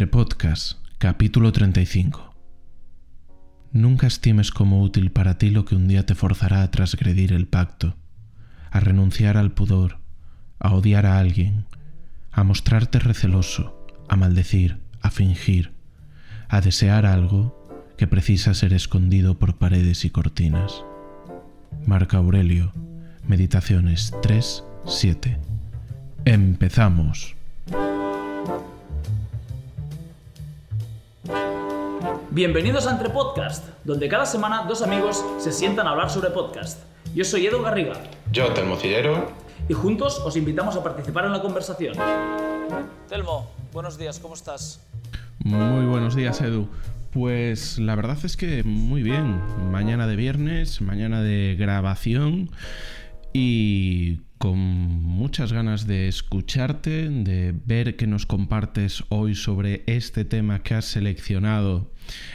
Entre Podcast, capítulo 35. Nunca estimes como útil para ti lo que un día te forzará a transgredir el pacto, a renunciar al pudor, a odiar a alguien, a mostrarte receloso, a maldecir, a fingir, a desear algo que precisa ser escondido por paredes y cortinas. Marca Aurelio, Meditaciones 3, 7. Empezamos. Bienvenidos a Entre Podcast, donde cada semana dos amigos se sientan a hablar sobre podcast. Yo soy Edu Garriga Yo, Telmocillero. y juntos os invitamos a participar en la conversación. Telmo, buenos días, ¿cómo estás? Muy buenos días, Edu. Pues la verdad es que muy bien. Mañana de viernes, mañana de grabación y con muchas ganas de escucharte, de ver qué nos compartes hoy sobre este tema que has seleccionado,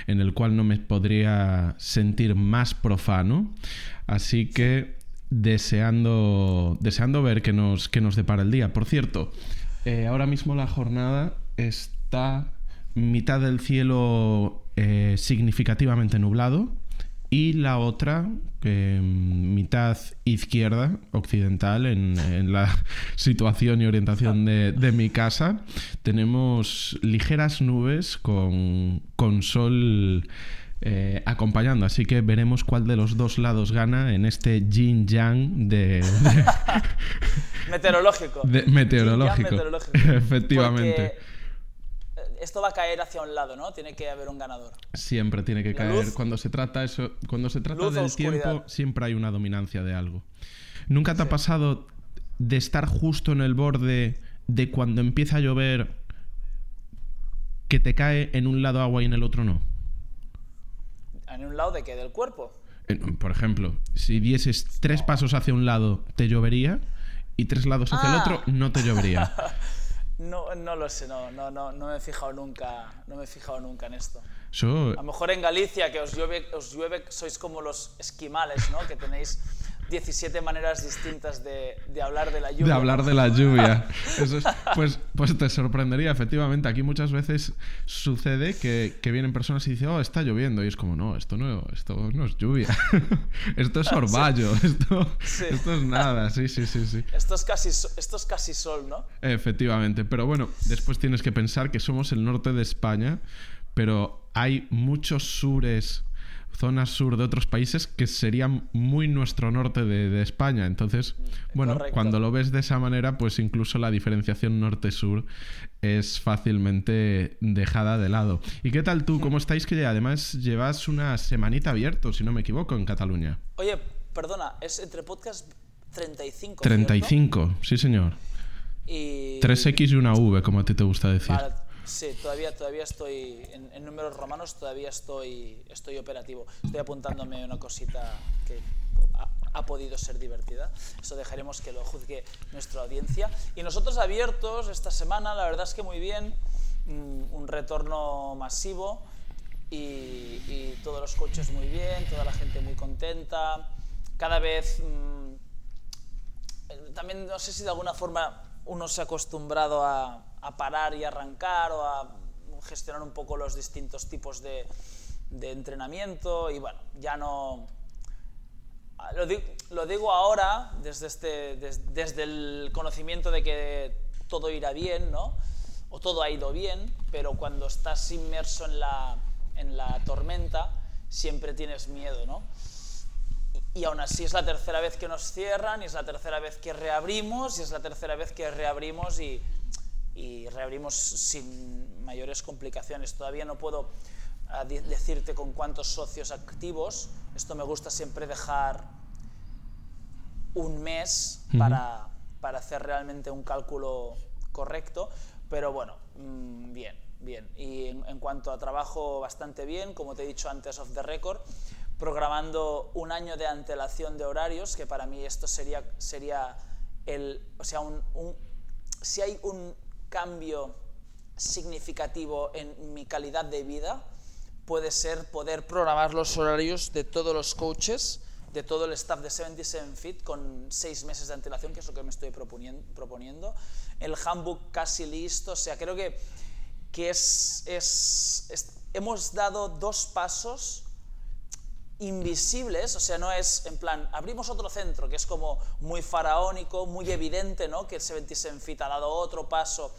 en el cual no me podría sentir más profano. Así que deseando, deseando ver qué nos, qué nos depara el día. Por cierto, eh, ahora mismo la jornada está mitad del cielo eh, significativamente nublado y la otra eh, mitad izquierda occidental en, en la situación y orientación de, de mi casa tenemos ligeras nubes con, con sol eh, acompañando. Así que veremos cuál de los dos lados gana en este yin yang de, de- Meteorológico. de- meteorológico. Efectivamente. Porque, esto va a caer hacia un lado, ¿no? Tiene que haber un ganador. Siempre tiene que caer. luz. Cuando se trata eso, cuando se trata del oscuridad. tiempo, siempre hay una dominancia de algo. ¿Nunca te ha pasado de estar justo en el borde de cuando empieza a llover que te cae en un lado agua y en el otro no? ¿En un lado de qué? ¿Del cuerpo? Por ejemplo, si dieses tres pasos hacia un lado, te llovería y tres lados hacia el Ah. otro, no te llovería. No, no lo sé, no, no, no, no me he fijado nunca, no me he fijado nunca en esto. A lo mejor en Galicia, que os llueve, os llueve sois como los esquimales, ¿no? Que tenéis 17 maneras distintas de, de hablar de la lluvia. de hablar de la lluvia. Eso es- pues, pues te sorprendería, efectivamente. Aquí muchas veces sucede que, que vienen personas y dicen, oh, está lloviendo. Y es como, no, esto no, esto no es lluvia. esto es orvallo. Esto, Sí. esto es nada. Sí, sí, sí, sí. Esto es, casi, esto es casi sol, ¿no? Efectivamente. Pero bueno, después tienes que pensar que somos el norte de España, pero hay muchos sures zonas sur de otros países que serían muy nuestro norte de, de España. Entonces, bueno, Correcto. cuando lo ves de esa manera, pues incluso la diferenciación norte-sur es fácilmente dejada de lado. ¿Y qué tal tú? ¿Cómo estáis? Que además llevas una semanita abierto, si no me equivoco, en Cataluña. Oye, perdona, es entre podcast 35. ¿cierto? 35, sí señor. Y... 3X y una V, como a ti te gusta decir. Vale, sí, todavía, todavía estoy, en, en números romanos todavía estoy, estoy operativo. Estoy apuntándome una cosita que ha, ha podido ser divertida. Eso dejaremos que lo juzgue nuestra audiencia. Y nosotros abiertos esta semana, la verdad es que muy bien, mm, un retorno masivo y, y todos los coches muy bien, toda la gente muy contenta. Cada vez... mm, eh, también no sé si de alguna forma uno se ha acostumbrado a, a parar y arrancar o a gestionar un poco los distintos tipos de, entrenamiento y bueno, ya no... Lo, di- lo digo ahora desde, este, des- desde el conocimiento de que todo irá bien, ¿no? O todo ha ido bien, pero cuando estás inmerso en la, en la tormenta siempre tienes miedo, ¿no? Y aún así es la tercera vez que nos cierran y es la tercera vez que reabrimos y es la tercera vez que reabrimos y, y reabrimos sin mayores complicaciones. Todavía no puedo ah, decirte con cuántos socios activos. Esto me gusta siempre dejar un mes para, para hacer realmente un cálculo correcto, pero bueno, mm, bien, bien. Y en, en cuanto a trabajo, bastante bien, como te he dicho antes off the record, programando un año de antelación de horarios, que para mí esto sería, sería el, o sea, un, un- si hay un cambio significativo en mi calidad de vida, puede ser poder programar los horarios de todos los coaches, de todo el staff de 77 Fit con seis meses de antelación, que es lo que me estoy proponien- proponiendo. El handbook casi listo, o sea, creo que, que es, es, es- hemos dado dos pasos invisibles, o sea, no es en plan, abrimos otro centro, que es como muy faraónico, muy evidente, ¿no? Que el 77 Fit ha dado otro paso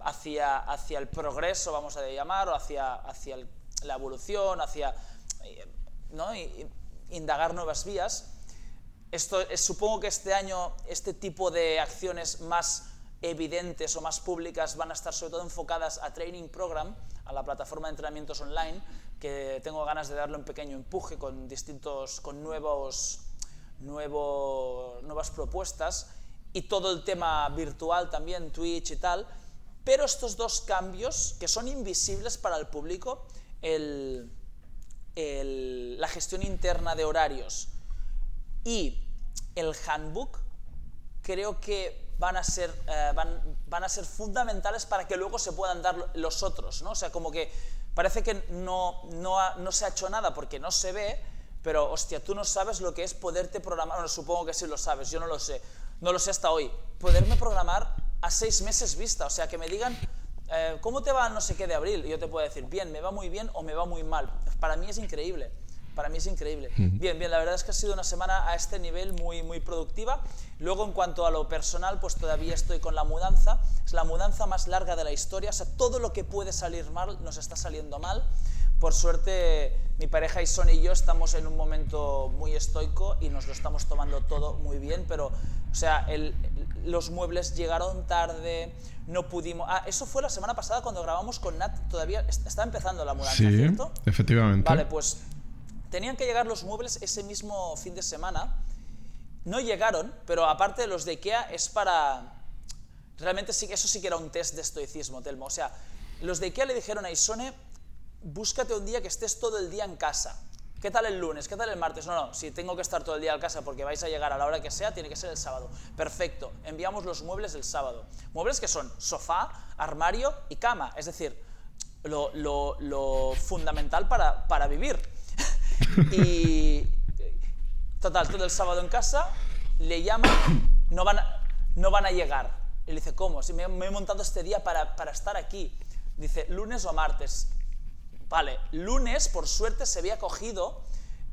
hacia, hacia el progreso, vamos a llamar, o hacia, hacia la evolución, hacia eh, ¿no? Indagar nuevas vías. Esto, es- supongo que este año este tipo de acciones más evidentes o más públicas van a estar sobre todo enfocadas a Training Program, a la plataforma de entrenamientos online, que tengo ganas de darle un pequeño empuje con distintos, con nuevos, nuevo- nuevas propuestas y todo el tema virtual también, Twitch y tal. Pero estos dos cambios que son invisibles para el público, el, el- la gestión interna de horarios y el handbook creo que van a ser, eh, van, van a ser fundamentales para que luego se puedan dar los otros, ¿no? O sea, como que parece que no, no, no se ha hecho nada porque no se ve, pero hostia, tú no sabes lo que es poderte programar, bueno, supongo que sí lo sabes, yo no lo sé, no lo sé hasta hoy, poderme programar a seis meses vista, o sea, que me digan, eh, ¿cómo te va no sé qué de abril? Y yo te puedo decir, bien, me va muy bien o me va muy mal. Para mí es increíble. Para mí es increíble. Bien, bien, la verdad es que ha sido una semana a este nivel muy, muy productiva. Luego, en cuanto a lo personal, pues todavía estoy con la mudanza. Es la mudanza más larga de la historia. O sea, todo lo que puede salir mal nos está saliendo mal. Por suerte, mi pareja y Son y yo estamos en un momento muy estoico y nos lo estamos tomando todo muy bien, pero, o sea, el- los muebles llegaron tarde, no pudimos... Ah, eso fue la semana pasada cuando grabamos con Nat, todavía est- está empezando la mudanza, Sí, ¿cierto? efectivamente. Vale, pues tenían que llegar los muebles ese mismo fin de semana. No llegaron, pero aparte los de IKEA es para... Realmente sí eso sí que era un test de estoicismo, Telmo. O sea, los de IKEA le dijeron a Isone, búscate un día que estés todo el día en casa. ¿Qué tal el lunes? ¿Qué tal el martes? No, no, si tengo que estar todo el día en casa porque vais a llegar a la hora que sea, tiene que ser el sábado. Perfecto, enviamos los muebles el sábado. Muebles que son sofá, armario y cama, es decir, lo, lo- lo fundamental para, para vivir. Y total, todo el sábado en casa, le llaman, no van a, no van a llegar. Le dice, ¿cómo? Si me, he montado este día para, para estar aquí. Dice, lunes o martes. Vale, lunes, por suerte, se había cogido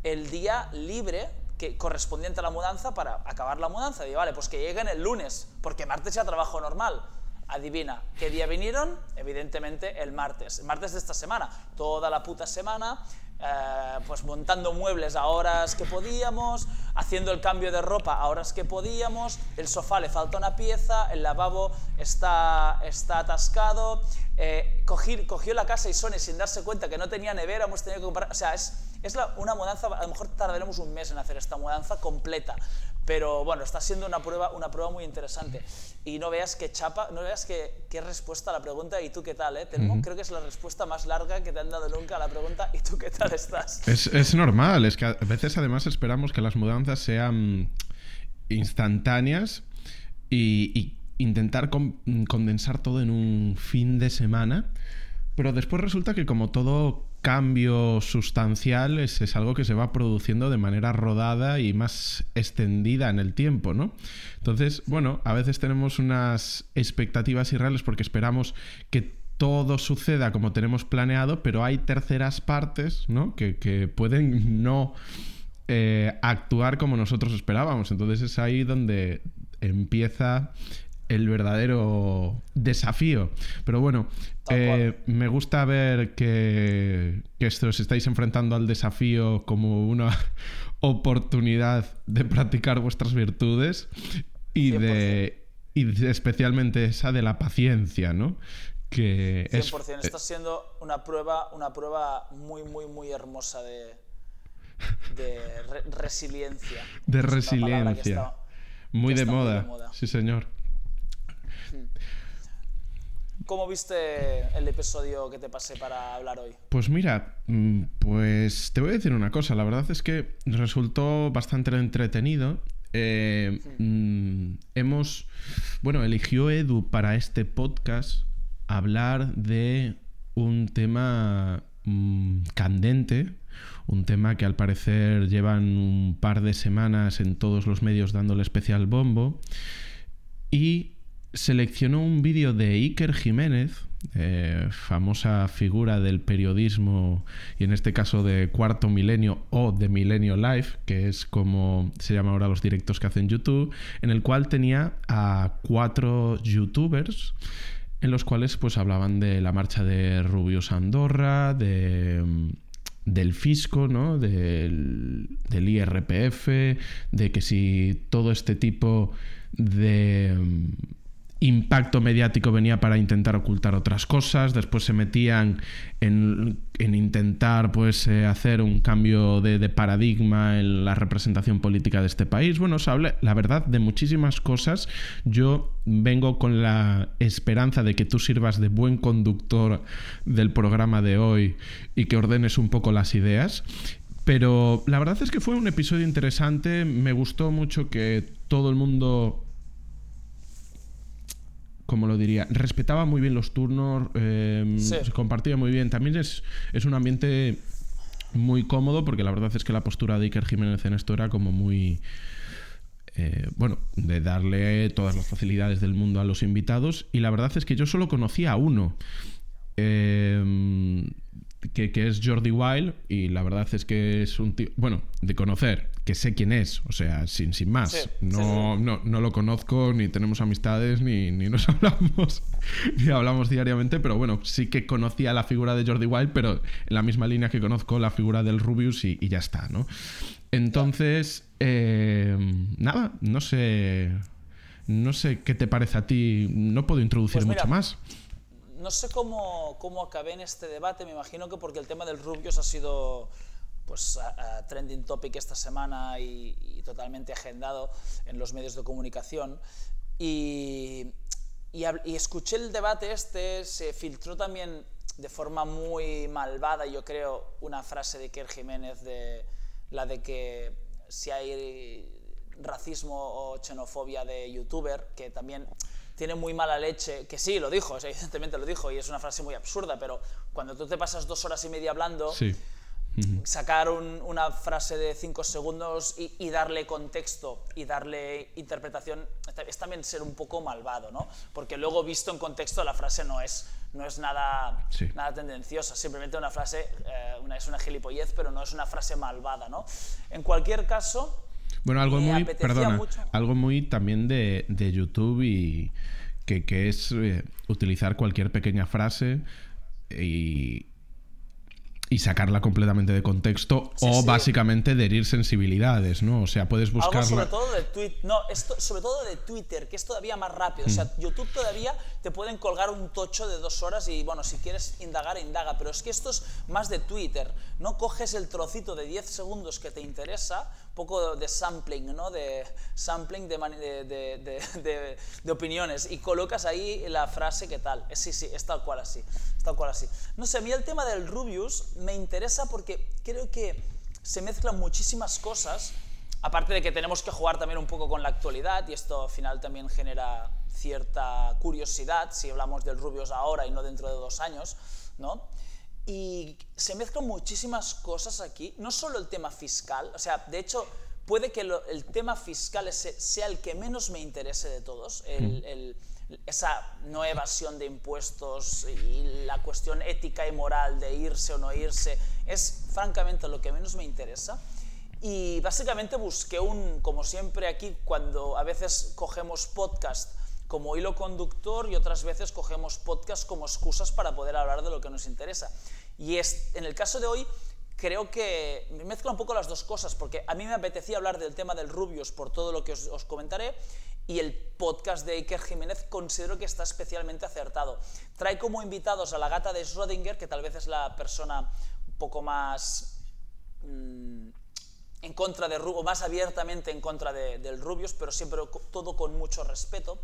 el día libre que correspondiente a la mudanza para acabar la mudanza. Digo, vale, pues que lleguen el lunes, porque martes ya trabajo normal. Adivina, ¿qué día vinieron? Evidentemente el martes, el martes de esta semana. Toda la puta semana, eh, pues montando muebles a horas que podíamos, haciendo el cambio de ropa a horas que podíamos, el sofá le falta una pieza, el lavabo está, está atascado, eh, cogió la casa y Sony sin darse cuenta que no tenía nevera, hemos tenido que comprar, o sea, es, es una mudanza, a lo mejor tardaremos un mes en hacer esta mudanza completa, pero bueno, está siendo una prueba, una prueba muy interesante. Y no veas qué chapa, no veas qué, qué respuesta a la pregunta, ¿y tú qué tal, eh, Telmo? Creo que es la respuesta más larga que te han dado nunca a la pregunta, ¿y tú qué tal estás? Es, es normal, es que a veces además esperamos que las mudanzas sean instantáneas y, y intentar con- condensar todo en un fin de semana, pero después resulta que como todo cambio sustancial es, algo que se va produciendo de manera rodada y más extendida en el tiempo, ¿no? Entonces, bueno, a veces tenemos unas expectativas irreales porque esperamos que todo suceda como tenemos planeado, pero hay terceras partes, ¿no? Que, que pueden no eh, actuar como nosotros esperábamos. Entonces es ahí donde empieza el verdadero desafío. Pero bueno, eh, me gusta ver que, que os estáis enfrentando al desafío como una oportunidad de practicar vuestras virtudes y de, y de- especialmente esa de la paciencia, ¿no? Que es, 100%. Está siendo una prueba, una prueba muy, muy, muy hermosa de, de re- resiliencia. de Es resiliencia. muy, de está muy de moda. moda. Sí, señor. ¿Cómo viste el episodio que te pasé para hablar hoy? Pues mira, mm, pues te voy a decir una cosa. La verdad es que resultó bastante entretenido. Eh, mm, hemos, bueno, eligió Edu para este podcast hablar de un tema mm, candente, un tema que al parecer llevan un par de semanas en todos los medios dándole especial bombo y seleccionó un vídeo de Iker Jiménez, eh, famosa figura del periodismo y en este caso de cuarto milenio o de milenio live, que es como se llama ahora los directos que hacen YouTube, en el cual tenía a cuatro youtubers en los cuales pues hablaban de la marcha de Rubius Andorra, de del fisco, ¿no? Del, del, IRPF, de que si todo este tipo de impacto mediático venía para intentar ocultar otras cosas, después se metían en, intentar pues eh, hacer un cambio de, paradigma en la representación política de este país. Bueno, se habla, la verdad, de muchísimas cosas. Yo vengo con la esperanza de que tú sirvas de buen conductor del programa de hoy y que ordenes un poco las ideas. Pero la verdad es que fue un episodio interesante, me gustó mucho que todo el mundo como lo diría, respetaba muy bien los turnos, eh, se compartía muy bien. También es, es un ambiente muy cómodo porque la verdad es que la postura de Iker Jiménez en esto era como muy... Eh, bueno, de darle todas las facilidades del mundo a los invitados y la verdad es que yo solo conocía a uno. Eh, que, es Jordi Wild y la verdad es que es un tío, bueno, de conocer, que sé quién es, o sea, sin, sin más. no, No, no, lo conozco, ni tenemos amistades, ni, ni nos hablamos, ni hablamos diariamente, pero bueno, sí que conocía la figura de Jordi Wild, pero en la misma línea que conozco la figura del Rubius y, ya está, ¿no? Entonces, eh, nada, no sé... No sé qué te parece a ti, no puedo introducir pues mucho más no sé cómo, cómo acabé en este debate, me imagino que porque el tema del Rubius ha sido pues trending topic esta semana y, totalmente agendado en los medios de comunicación. Y, y, escuché el debate este, se filtró también de forma muy malvada, yo creo, una frase de Kerr Jiménez, de la de que si hay racismo o xenofobia de youtuber, que también tiene muy mala leche, que sí, lo dijo, evidentemente lo dijo, y es una frase muy absurda, pero cuando tú te pasas dos horas y media hablando, sacar una frase de cinco segundos y, darle contexto y darle interpretación es también ser un poco malvado, ¿no? Porque luego visto en contexto la frase no es, no es nada, nada tendenciosa, simplemente una frase, eh, una, es una gilipollez, pero no es una frase malvada, ¿no? En cualquier caso, bueno, algo muy, perdona, algo muy también de, de YouTube y que, que es eh, utilizar cualquier pequeña frase y, y sacarla completamente de contexto o básicamente de herir sensibilidades, ¿no? O sea, puedes buscar sobre todo de Twitter, no, esto, sobre todo de Twitter, que es todavía más rápido. O sea, mm. YouTube todavía te pueden colgar un tocho de dos horas y, bueno, si quieres indagar, indaga. Pero es que esto es más de Twitter. No coges el trocito de 10 segundos que te interesa, poco de sampling, ¿no? De sampling de, de, de, de, opiniones y colocas ahí la frase que tal. Sí, sí, es tal cual así. Es tal cual así. No sé, a mí el tema del Rubius me interesa porque creo que se mezclan muchísimas cosas, aparte de que tenemos que jugar también un poco con la actualidad y esto al final también genera cierta curiosidad si hablamos del Rubius ahora y no dentro de dos años, ¿no? Y se mezclan muchísimas cosas aquí, no solo el tema fiscal, o sea, de hecho, puede que el tema fiscal sea el que menos me interese de todos, el esa no evasión de impuestos y la cuestión ética y moral de irse o no irse es francamente lo que menos me interesa. Y básicamente busqué un, como siempre aquí, cuando a veces cogemos podcast como hilo conductor y otras veces cogemos podcast como excusas para poder hablar de lo que nos interesa. Y es, en el caso de hoy, creo que me mezcla un poco las dos cosas, porque a mí me apetecía hablar del tema del Rubius por todo lo que os, os comentaré, y el podcast de Iker Jiménez considero que está especialmente acertado. Trae como invitados a la gata de Schrödinger, que tal vez es la persona un poco más mm, en contra de o más abiertamente en contra de, del Rubius, pero siempre todo con mucho respeto.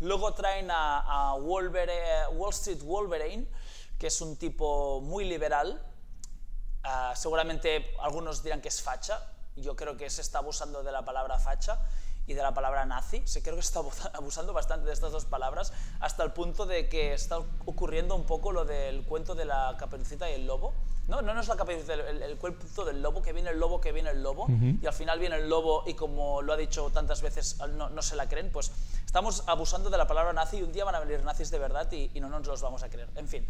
Luego traen a, Wall Street Wolverine, que es un tipo muy liberal. Ah, seguramente algunos dirán que es facha. Yo creo que se está abusando de la palabra facha y de la palabra nazi. Se creo que se está abusando bastante de estas dos palabras hasta el punto de que está ocurriendo un poco lo del cuento de la caperucita y el lobo. No, no, no es la caperucita, el, el, cuento del lobo, que viene el lobo, que viene el lobo, y al final viene el lobo y como lo ha dicho tantas veces no, no se la creen, pues estamos abusando de la palabra nazi y un día van a venir nazis de verdad y, y no nos los vamos a creer. En fin,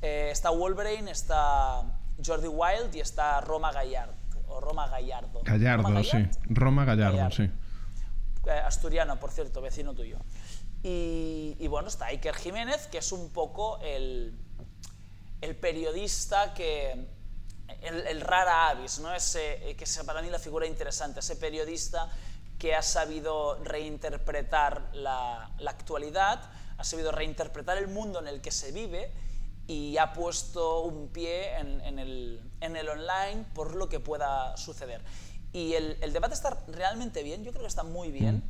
eh, está Wolverine, está Jordi Wild y está Roma Gallard. O Roma Gallardo. Gallardo, ¿Roma sí. Gallard? Roma Gallardo, Gallardo. sí. Eh, asturiano, por cierto, vecino tuyo. Y, y bueno, está Iker Jiménez, que es un poco el, el periodista que. El, rara avis, ¿no? Ese, eh, que es para mí la figura interesante, ese periodista que ha sabido reinterpretar la, la actualidad, ha sabido reinterpretar el mundo en el que se vive y ha puesto un pie en el, en el online por lo que pueda suceder. Y el, el debate está realmente bien, yo creo que está muy bien.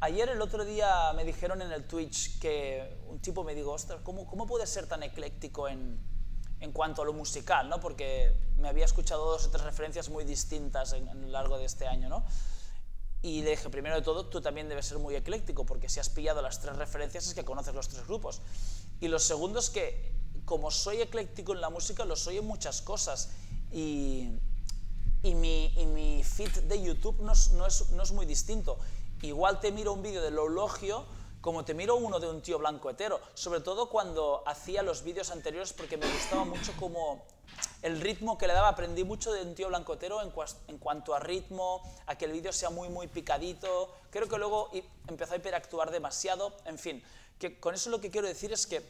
Ayer, el otro día, me dijeron en el Twitch que un tipo me dijo, ostras, ¿cómo, cómo puede ser tan ecléctico en, en cuanto a lo musical? ¿no? Porque me había escuchado dos o tres referencias muy distintas en, en lo largo de este año. ¿no? Y le dije, primero de todo, tú también debes ser muy ecléctico, porque si has pillado las tres referencias es que conoces los tres grupos. Y lo segundo es que, como soy ecléctico en la música, lo soy en muchas cosas. Y, y, mi, y mi feed de YouTube no es, no, es, no es muy distinto. Igual te miro un vídeo de Loulogio como te miro uno de un tío blanco hetero. Sobre todo cuando hacía los vídeos anteriores porque me gustaba mucho como el ritmo que le daba. Aprendí mucho de un tío blanco hetero en, en cuanto a ritmo, a que el vídeo sea muy, muy picadito. Creo que luego empezó a hiperactuar demasiado. En fin, que con eso lo que quiero decir es que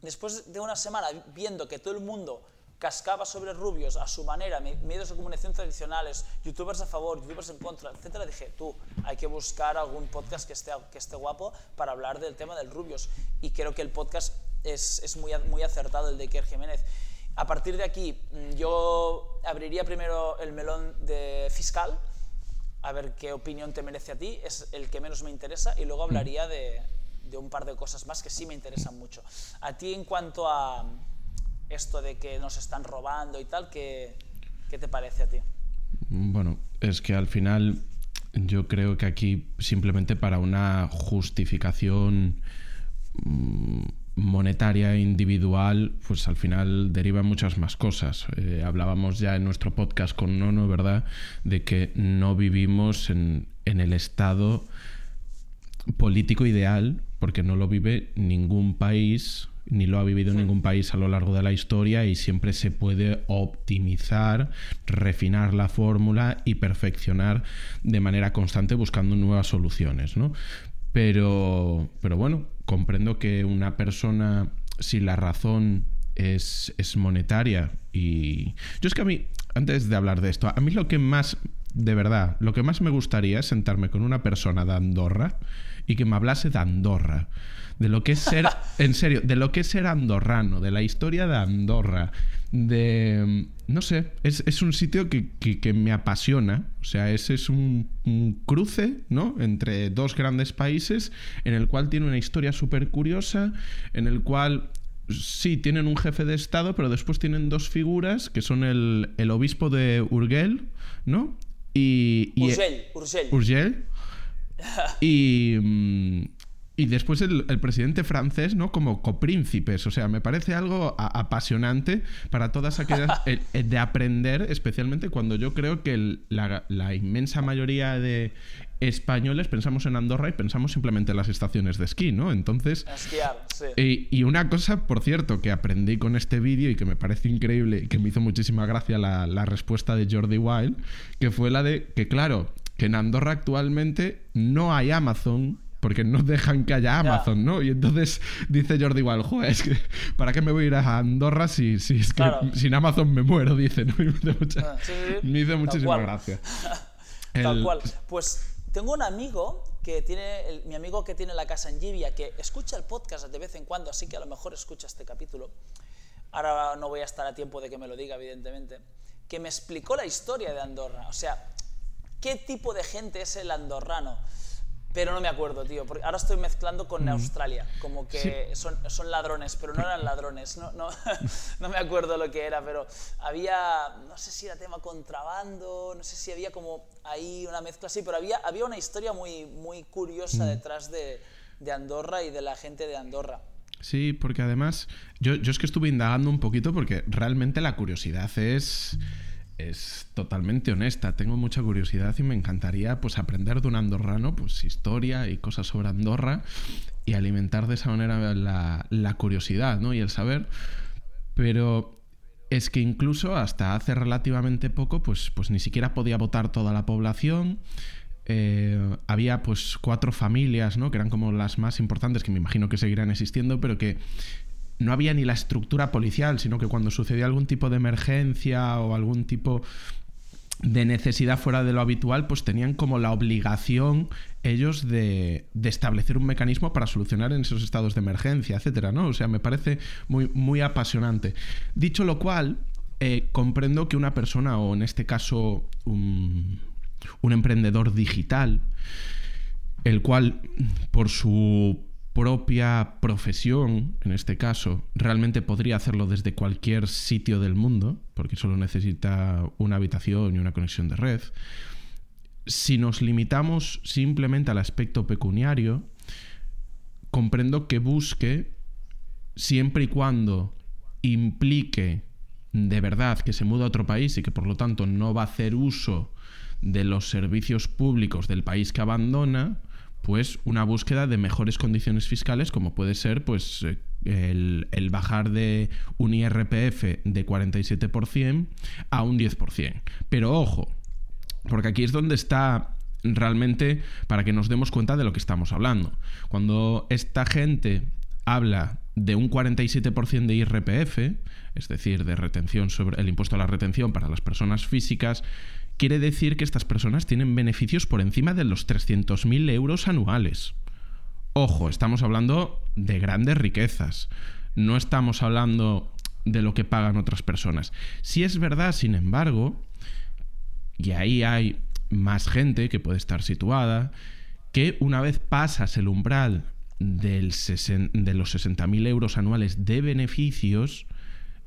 después de una semana viendo que todo el mundo cascaba sobre rubios a su manera, me- medios de comunicación tradicionales, youtubers a favor, youtubers en contra, etcétera, dije, tú, hay que buscar algún podcast que esté, que esté guapo para hablar del tema del rubios. Y creo que el podcast es, es muy, muy acertado, el de Iker Jiménez. A partir de aquí, mm, yo abriría primero el melón de fiscal, a ver qué opinión te merece a ti, es el que menos me interesa, y luego hablaría de, de un par de cosas más que sí me interesan mucho. A ti en cuanto a esto de que nos están robando y tal, ¿qué, qué te parece a ti? Bueno, es que al final yo creo que aquí simplemente para una justificación mm, monetaria individual, pues al final derivan muchas más cosas. Eh, hablábamos ya en nuestro podcast con Nono, ¿verdad? De que no vivimos en, en el estado político ideal, porque no lo vive ningún país, ni lo ha vivido ningún país a lo largo de la historia, y siempre se puede optimizar, refinar la fórmula y perfeccionar de manera constante buscando nuevas soluciones, ¿no? Pero, pero bueno, comprendo que una persona, si la razón es, es monetaria y... Yo es que a mí, antes de hablar de esto, a mí lo que más, de verdad, lo que más me gustaría es sentarme con una persona de Andorra y que me hablase de Andorra, de lo que es ser, en serio, de lo que es ser andorrano, de la historia de Andorra, de... No sé, es, es un sitio que, que- que me apasiona, o sea, ese es un, un cruce, ¿no? Entre dos grandes países, en el cual tiene una historia súper curiosa, en el cual sí, tienen un jefe de Estado, pero después tienen dos figuras, que son el, el obispo de Urgel, ¿no? Y... y Urgell, Urgell. Urgell. Y, mm, y después el, el presidente francés, ¿no? Como copríncipes. O sea, me parece algo a- apasionante para todas aquellas. el- el de aprender, especialmente cuando yo creo que la, la inmensa mayoría de españoles pensamos en Andorra y pensamos simplemente en las estaciones de esquí, ¿no? Entonces. Esquiar, sí. Y, y una cosa, por cierto, que aprendí con este vídeo y que me parece increíble y que me hizo muchísima gracia la, la respuesta de Jordi Wild, que fue la de que, claro, que en Andorra actualmente no hay Amazon. Porque no dejan que haya Amazon, ¿no? Y entonces dice Jordi Wild, joder, es que ¿para qué me voy a ir a Andorra si, si es que Claro. sin Amazon me muero? Dice, ¿no? Y me hizo, mucha- Ah, sí, sí, sí. me hizo Tal muchísima cual. gracia. Tal El- cual. Pues tengo un amigo que tiene, el- mi amigo que tiene la casa en Gibia, que escucha el podcast de vez en cuando, así que a lo mejor escucha este capítulo. Ahora no voy a estar a tiempo de que me lo diga, evidentemente. Que me explicó la historia de Andorra. O sea, qué tipo de gente es el andorrano. Pero no me acuerdo, tío. Porque ahora estoy mezclando con Australia. Como que son, son ladrones, pero no eran ladrones. No, no, no me acuerdo lo que era, pero había. No sé si era tema contrabando, no sé si había como ahí una mezcla así, pero había, había una historia muy, muy curiosa detrás de, de Andorra y de la gente de Andorra. Sí, porque además yo, yo es que estuve indagando un poquito porque realmente la curiosidad es, es totalmente honesta. Tengo mucha curiosidad y me encantaría pues aprender de un andorrano pues historia y cosas sobre Andorra y alimentar de esa manera la, la curiosidad ¿no? y el saber. Pero es que incluso hasta hace relativamente poco, pues, pues ni siquiera podía votar toda la población. Eh, había pues cuatro familias, ¿no? Que eran como las más importantes, que me imagino que seguirán existiendo, pero que no había ni la estructura policial, sino que cuando sucedía algún tipo de emergencia o algún tipo de necesidad fuera de lo habitual, pues tenían como la obligación ellos de, establecer un mecanismo para solucionar en esos estados de emergencia, etcétera, ¿no? O sea, me parece muy, muy apasionante. Dicho lo cual, eh, comprendo que una persona, o en este caso un, un emprendedor digital, el cual por su propia profesión, en este caso, realmente podría hacerlo desde cualquier sitio del mundo, porque solo necesita una habitación y una conexión de red. Si nos limitamos simplemente al aspecto pecuniario, comprendo que busque, siempre y cuando implique de verdad que se muda a otro país y que por lo tanto no va a hacer uso de los servicios públicos del país que abandona, pues una búsqueda de mejores condiciones fiscales, como puede ser pues eh, el, bajar de un IRPF de 47% a un 10%. Pero ojo, porque aquí es donde está realmente para que nos demos cuenta de lo que estamos hablando. Cuando esta gente habla de un 47% de IRPF, es decir, de retención sobre el impuesto a la retención para las personas físicas, quiere decir que estas personas tienen beneficios por encima de los 300.000 euros anuales. Ojo, estamos hablando de grandes riquezas. No estamos hablando de lo que pagan otras personas. Si es verdad, sin embargo, y ahí hay más gente que puede estar situada, que una vez pasas el umbral de los 60.000 euros anuales de beneficios,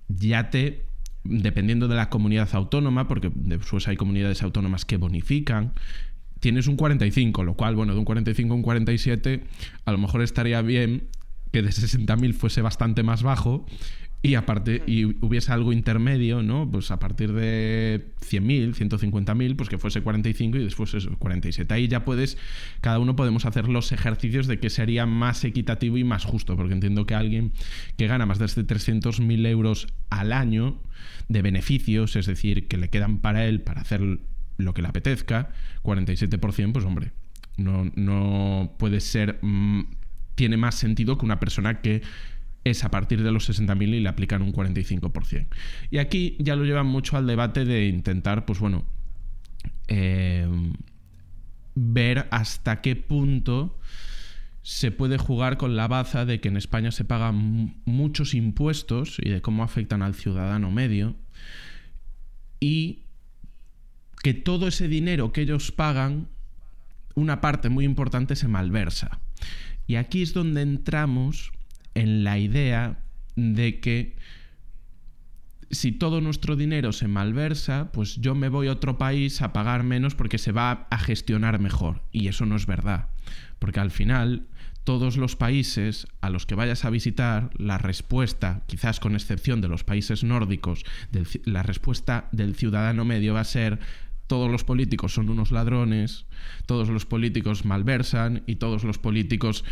ya te dependiendo de la comunidad autónoma, porque después hay comunidades autónomas que bonifican, tienes un 45, lo cual, bueno, de un 45 a un 47, a lo mejor estaría bien que de 60.000 fuese bastante más bajo y aparte y hubiese algo intermedio, ¿no? Pues a partir de 100.000, 150.000, pues que fuese 45 y después eso, 47. Ahí ya puedes, cada uno podemos hacer los ejercicios de que sería más equitativo y más justo, porque entiendo que alguien que gana más de 300.000 euros al año de beneficios, es decir, que le quedan para él para hacer lo que le apetezca, 47%, pues hombre, no, no puede ser... Mm, tiene más sentido que una persona que es a partir de los 60.000 y le aplican un 45%. Y aquí ya lo llevan mucho al debate de intentar, pues bueno, eh, ver hasta qué punto se puede jugar con la baza de que en España se pagan muchos impuestos y de cómo afectan al ciudadano medio y que todo ese dinero que ellos pagan, una parte muy importante se malversa. Y aquí es donde entramos en la idea de que si todo nuestro dinero se malversa, pues yo me voy a otro país a pagar menos porque se va a gestionar mejor. Y eso no es verdad. Porque al final, todos los países a los que vayas a visitar, la respuesta, quizás con excepción de los países nórdicos, la respuesta del ciudadano medio va a ser todos los políticos son unos ladrones, todos los políticos malversan y todos los políticos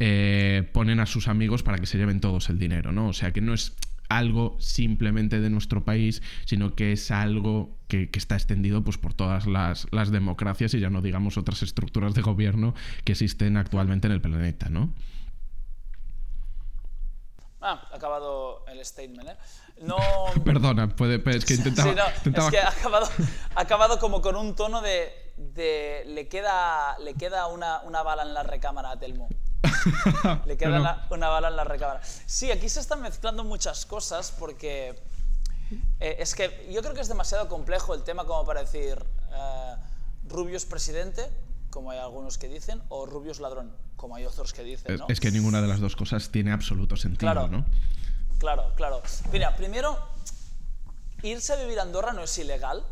eh, ponen a sus amigos para que se lleven todos el dinero, ¿no? O sea que no es algo simplemente de nuestro país, sino que es algo que, está extendido pues, por todas las, democracias y ya no digamos otras estructuras de gobierno que existen actualmente en el planeta, ¿no? Ah, ha acabado el statement, ¿eh? No... Perdona, puede, es que intentaba... Es que ha acabado, ha acabado como con un tono de... le queda, le queda una, una bala en la recámara a Telmo. Le queda una bala en la recámara. Sí, aquí se están mezclando muchas cosas porque eh, es que yo creo que es demasiado complejo el tema como para decir eh, Rubius presidente, como hay algunos que dicen, o Rubius ladrón, como hay otros que dicen. Es que ninguna de las dos cosas tiene absoluto sentido, claro, ¿no? Claro, claro. Mira, primero, irse a vivir a Andorra no es ilegal,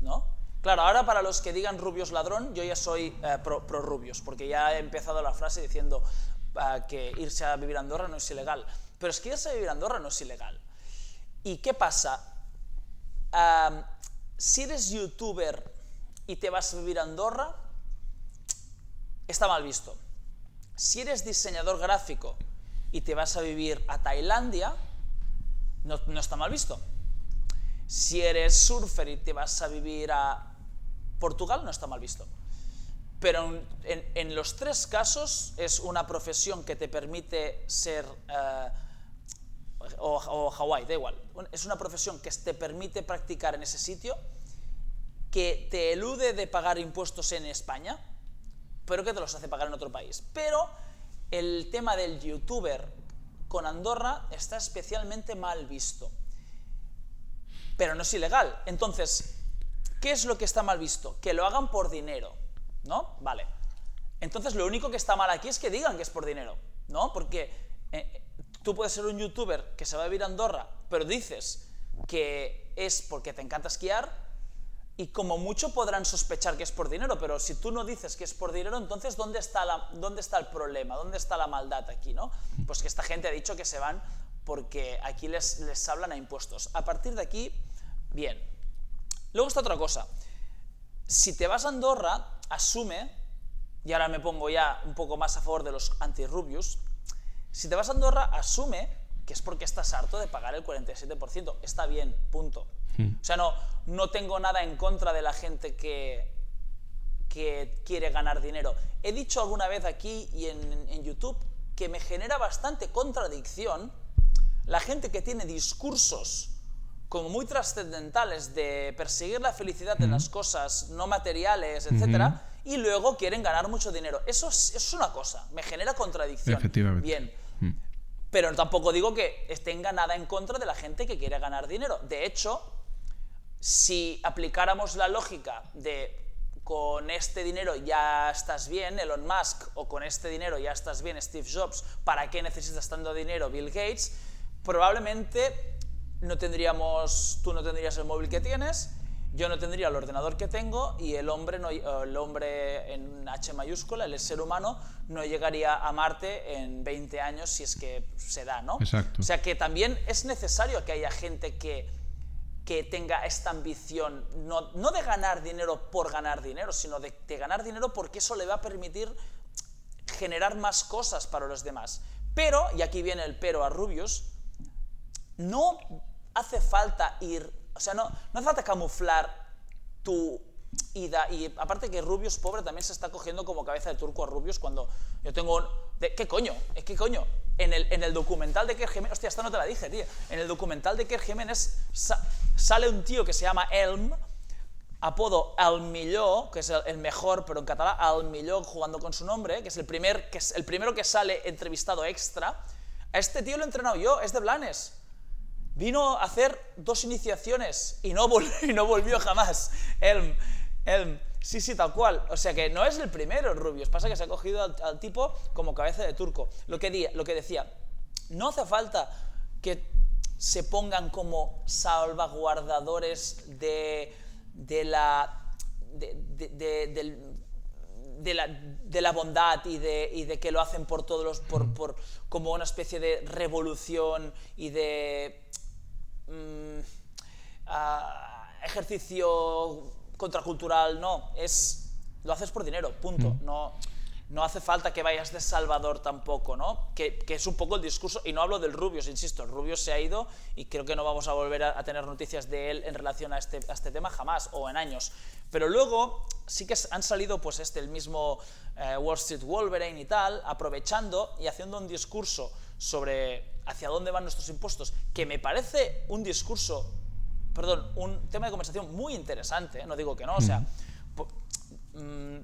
¿no? Claro, ahora para los que digan rubios ladrón, yo ya soy eh, pro, rubios, porque ya he empezado la frase diciendo eh, que irse a vivir a Andorra no es ilegal. Pero es que irse a vivir a Andorra no es ilegal. ¿Y qué pasa? si eres youtuber y te vas a vivir a Andorra, está mal visto. Si eres diseñador gráfico y te vas a vivir a Tailandia, no está mal visto. Si eres surfer y te vas a vivir a Portugal, no está mal visto. Pero en, los tres casos es una profesión que te permite ser, eh, o, o Hawái, da igual, es una profesión que te permite practicar en ese sitio, que te elude de pagar impuestos en España, pero que te los hace pagar en otro país. Pero el tema del youtuber con Andorra está especialmente mal visto. Pero no es ilegal. Entonces, ¿qué es lo que está mal visto? Que lo hagan por dinero, ¿no? Vale. Entonces, lo único que está mal aquí es que digan que es por dinero, ¿no? Porque eh, tú puedes ser un youtuber que se va a vivir a Andorra, pero dices que es porque te encanta esquiar y como mucho podrán sospechar que es por dinero, pero si tú no dices que es por dinero, entonces ¿dónde está, la, dónde está el problema? ¿Dónde está la maldad aquí, no? Pues que esta gente ha dicho que se van porque aquí les, les hablan a impuestos. A partir de aquí, bien. Luego está otra cosa. Si te vas a Andorra, asume, y ahora me pongo ya un poco más a favor de los anti-Rubius, si te vas a Andorra, asume que es porque estás harto de pagar el 47%. Está bien, punto. O sea, no, no tengo nada en contra de la gente que, que quiere ganar dinero. He dicho alguna vez aquí y en, en YouTube que me genera bastante contradicción la gente que tiene discursos como muy trascendentales de perseguir la felicidad en las cosas no materiales, etcétera, y luego quieren ganar mucho dinero. Eso es, una cosa, me genera contradicción. Efectivamente. Bien. Pero tampoco digo que tenga nada en contra de la gente que quiere ganar dinero. De hecho, si aplicáramos la lógica de con este dinero ya estás bien, Elon Musk, o con este dinero ya estás bien, Steve Jobs, ¿para qué necesitas tanto dinero, Bill Gates? Probablemente no tendríamos, tú no tendrías el móvil que tienes, yo no tendría el ordenador que tengo y el hombre, no, el hombre en H mayúscula, el ser humano, no llegaría a Marte en 20 años si es que se da, ¿no? Exacto. O sea que también es necesario que haya gente que, que tenga esta ambición, no, no de ganar dinero por ganar dinero, sino de, de ganar dinero porque eso le va a permitir generar más cosas para los demás. Pero, y aquí viene el pero a Rubius, no hace falta ir, o sea, no, no hace falta camuflar tu ida. Y aparte que Rubius, pobre, también se está cogiendo como cabeza de turco a Rubius cuando yo tengo... un- ¿Qué coño? ¿Es qué coño? En el, en el documental de Kerr Jiménez... Hostia, esta no te la dije, tío. En el documental de Kerr Jiménez sa- sale un tío que se llama Elm, apodo Al Milló, que es el, mejor, pero en catalán Al Milló jugando con su nombre, que es el, primer, que es el primero que sale entrevistado extra. A este tío lo he entrenado yo, es de Blanes. Vino a hacer dos iniciaciones y no, vol- y no volvió jamás. Elm, Elm, sí, sí, tal cual. O sea que no es el primero, Rubius. Pasa que se ha cogido al, tipo como cabeza de turco. Lo que, di- lo que decía, no hace falta que se pongan como salvaguardadores de, de la. de- de- del- de la, de la bondad y de, y de que lo hacen por todos los, por, por, como una especie de revolución y de mm, ah, ejercicio contracultural, no, es lo haces por dinero, punto. No, no hace falta que vayas de Salvador tampoco, ¿no? Que, que es un poco el discurso, y no hablo del Rubius, insisto, el Rubius se ha ido y creo que no vamos a volver a, a tener noticias de él en relación a este, a este tema jamás o en años. Pero luego sí que han salido pues este, el mismo eh, Wall Street Wolverine y tal, aprovechando y haciendo un discurso sobre hacia dónde van nuestros impuestos, que me parece un discurso perdón, un tema de conversación muy interesante, ¿eh? no digo que no, o sea, mm,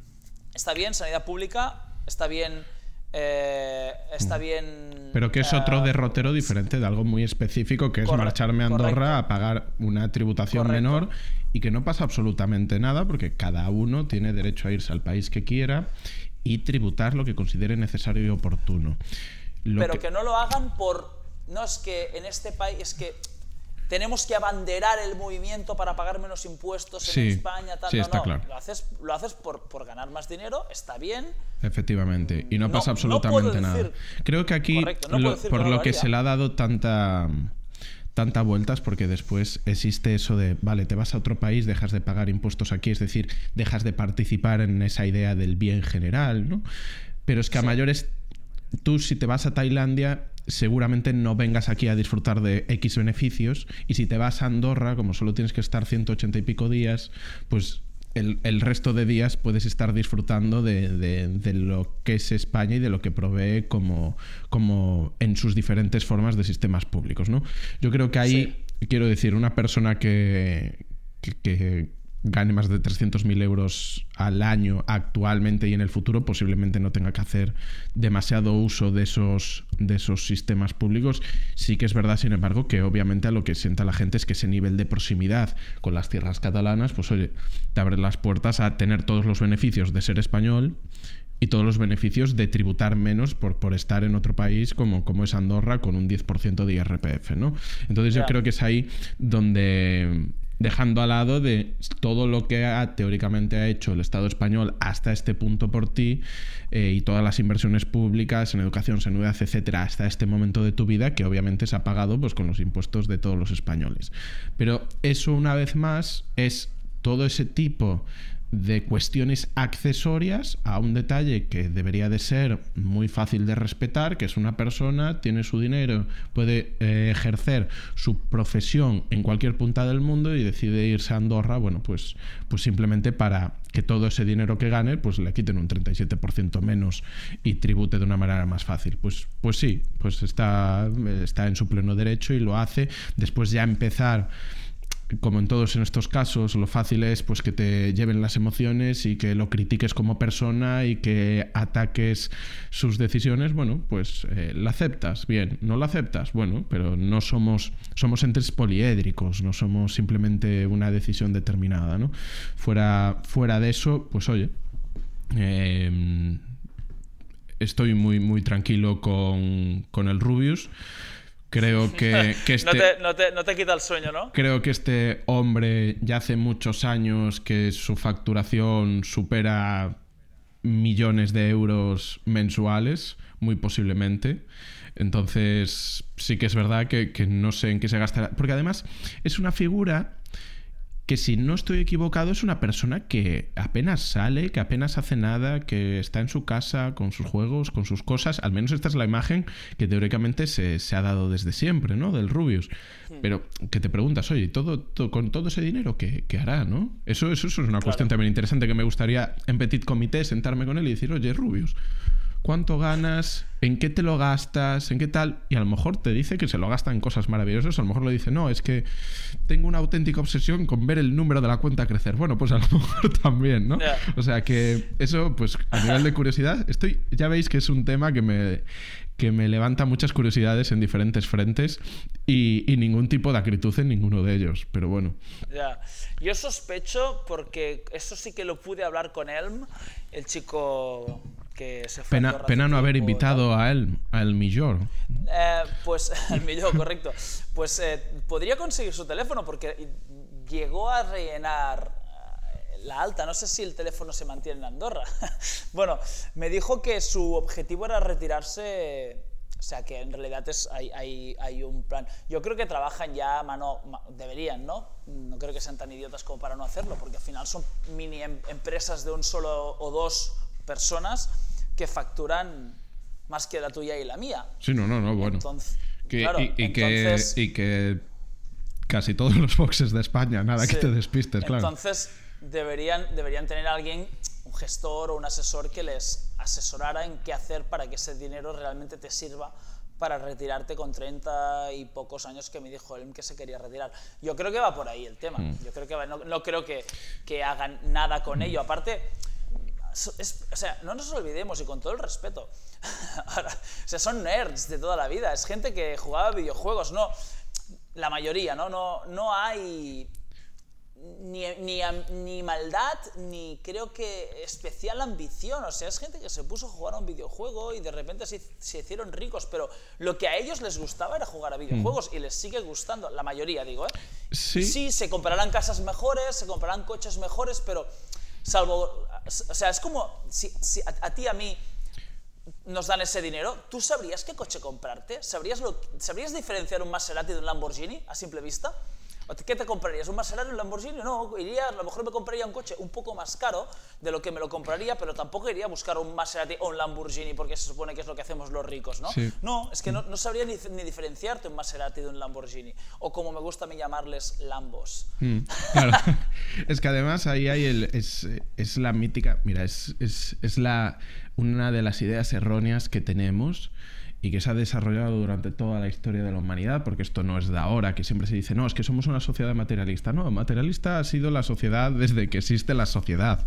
está bien sanidad pública, está bien, eh, está bien... Pero que es eh, otro derrotero diferente de algo muy específico, que es marcharme a Andorra correcto. a pagar una tributación Correcto. menor y que no pasa absolutamente nada porque cada uno tiene derecho a irse al país que quiera y tributar lo que considere necesario y oportuno. Lo pero que- que... no lo hagan por... No es que en este país, es que tenemos que abanderar el movimiento para pagar menos impuestos en Sí, España, tal, sí, está no, claro. Lo haces, lo haces por, por ganar más dinero, está bien, Efectivamente, y no, No- pasa absolutamente nada. decir- Creo que aquí, Correcto, no lo- por lo que se le ha dado tanta tanta vueltas porque después existe eso de, vale, te vas a otro país, dejas de pagar impuestos aquí, es decir, dejas de participar en esa idea del bien general, ¿no? Pero es que a mayores, tú si te vas a Tailandia, seguramente no vengas aquí a disfrutar de X beneficios y si te vas a Andorra, como solo tienes que estar 180 y pico días, pues el, resto de días puedes estar disfrutando de, lo que es España y de lo que provee como, como en sus diferentes formas de sistemas públicos. ¿no? Yo creo que ahí, quiero decir, una persona que, que gane más de 300.000 euros al año actualmente y en el futuro posiblemente no tenga que hacer demasiado uso de esos, de esos sistemas públicos. Sí que es verdad, sin embargo, que obviamente a lo que sienta la gente es que ese nivel de proximidad con las tierras catalanas, pues oye, te abre las puertas a tener todos los beneficios de ser español y todos los beneficios de tributar menos por, por estar en otro país como, como es Andorra con un 10% de IRPF, ¿no? Entonces yo creo que es ahí donde dejando al lado de todo lo que ha, teóricamente ha hecho el Estado español hasta este punto por ti eh, y todas las inversiones públicas en educación, sanidad, etcétera, hasta este momento de tu vida que obviamente se ha pagado pues con los impuestos de todos los españoles. Pero eso una vez más es todo ese tipo de cuestiones accesorias a un detalle que debería de ser muy fácil de respetar, que es una persona, tiene su dinero, puede eh, ejercer su profesión en cualquier punta del mundo y decide irse a Andorra, bueno, pues, pues simplemente para que todo ese dinero que gane, pues le quiten un 37% menos y tribute de una manera más fácil. Pues, pues sí, pues está, está en su pleno derecho y lo hace. Después ya empezar como en todos en estos casos, lo fácil es pues que te lleven las emociones y que lo critiques como persona y que ataques sus decisiones, bueno, pues eh, la aceptas, bien, no la aceptas, bueno, pero no somos, somos entes poliédricos, no somos simplemente una decisión determinada, ¿no? Fuera, fuera de eso, pues oye, em, estoy muy, muy tranquilo con, con el Rubius. Creo que, este, no, te, no, te, quita el sueño, ¿no? Creo que este hombre ya hace muchos años que su facturación supera millones de euros mensuales, muy posiblemente. Entonces, sí que es verdad que, que no sé en qué se gastará. Porque además es una figura que si no estoy equivocado es una persona que apenas sale, que apenas hace nada, que está en su casa con sus juegos, con sus cosas. Al menos esta es la imagen que teóricamente se, ha dado desde siempre, ¿no? Del Rubius. Pero que te preguntas, oye, todo, con todo ese dinero, ¿qué, hará, no? Eso, eso, es una cuestión también interesante que me gustaría en Petit Comité sentarme con él y decir, oye, Rubius, cuánto ganas, en qué te lo gastas, en qué tal, y a lo mejor te dice que se lo gasta en cosas maravillosas, a lo mejor lo dice, no, es que tengo una auténtica obsesión con ver el número de la cuenta crecer. Bueno, pues a lo mejor también, ¿no? O sea que eso, pues a nivel de curiosidad, estoy, ya veis que es un tema que me, que me levanta muchas curiosidades en diferentes frentes y, ningún tipo de acritud en ninguno de ellos, pero bueno. Ya. Yo sospecho, porque eso sí que lo pude hablar con Elm, el chico pena, no haber invitado a él, al Millor. Eh, pues, al Millor, correcto. Pues eh, podría conseguir su teléfono porque llegó a rellenar eh, la alta. No sé si el teléfono se mantiene en Andorra. bueno, me dijo que su objetivo era retirarse. O sea, que en realidad es, hay, hay, hay, un plan. Yo creo que trabajan ya mano. Deberían, ¿no? No creo que sean tan idiotas como para no hacerlo, porque al final son mini em, empresas de un solo o dos personas que facturan más que la tuya y la mía. Sí, no, no, no, bueno. y, que, casi todos los boxes de España, nada que te despistes, claro. Entonces, deberían, deberían tener alguien, un gestor o un asesor que les asesorara en qué hacer para que ese dinero realmente te sirva para retirarte con 30 y pocos años que me dijo él que se quería retirar. Yo creo que va por ahí el tema. Mm. Yo creo que no, creo que, que, hagan nada con mm. ello. Aparte, o sea, no nos olvidemos y con todo el respeto, o sea, son nerds de toda la vida, es gente que jugaba videojuegos, no, la mayoría, ¿no? No, no hay ni, ni, ni, maldad, ni creo que especial ambición. O sea, es gente que se puso a jugar a un videojuego y de repente se, se hicieron ricos, pero lo que a ellos les gustaba era jugar a videojuegos mm. y les sigue gustando, la mayoría digo, ¿eh? Sí. Sí, se comprarán casas mejores, se comprarán coches mejores, pero salvo o sea, es como si, a, ti, a mí, nos dan ese dinero, ¿tú sabrías qué coche comprarte? ¿Sabrías, ¿Sabrías diferenciar un Maserati de un Lamborghini a simple vista? ¿Qué te comprarías? ¿Un Maserati o un Lamborghini? No, iría, a lo mejor me compraría un coche un poco más caro de lo que me lo compraría, pero tampoco iría a buscar un Maserati o un Lamborghini porque se supone que es lo que hacemos los ricos, ¿no? No, es que no, no sabría ni, ni, diferenciarte un Maserati de un Lamborghini. O como me gusta a mí llamarles Lambos. Mm, claro. es que además ahí hay el. Es, es la mítica. Mira, es, es, es la, una de las ideas erróneas que tenemos y que se ha desarrollado durante toda la historia de la humanidad, porque esto no es de ahora, que siempre se dice, no, es que somos una sociedad materialista. No, materialista ha sido la sociedad desde que existe la sociedad.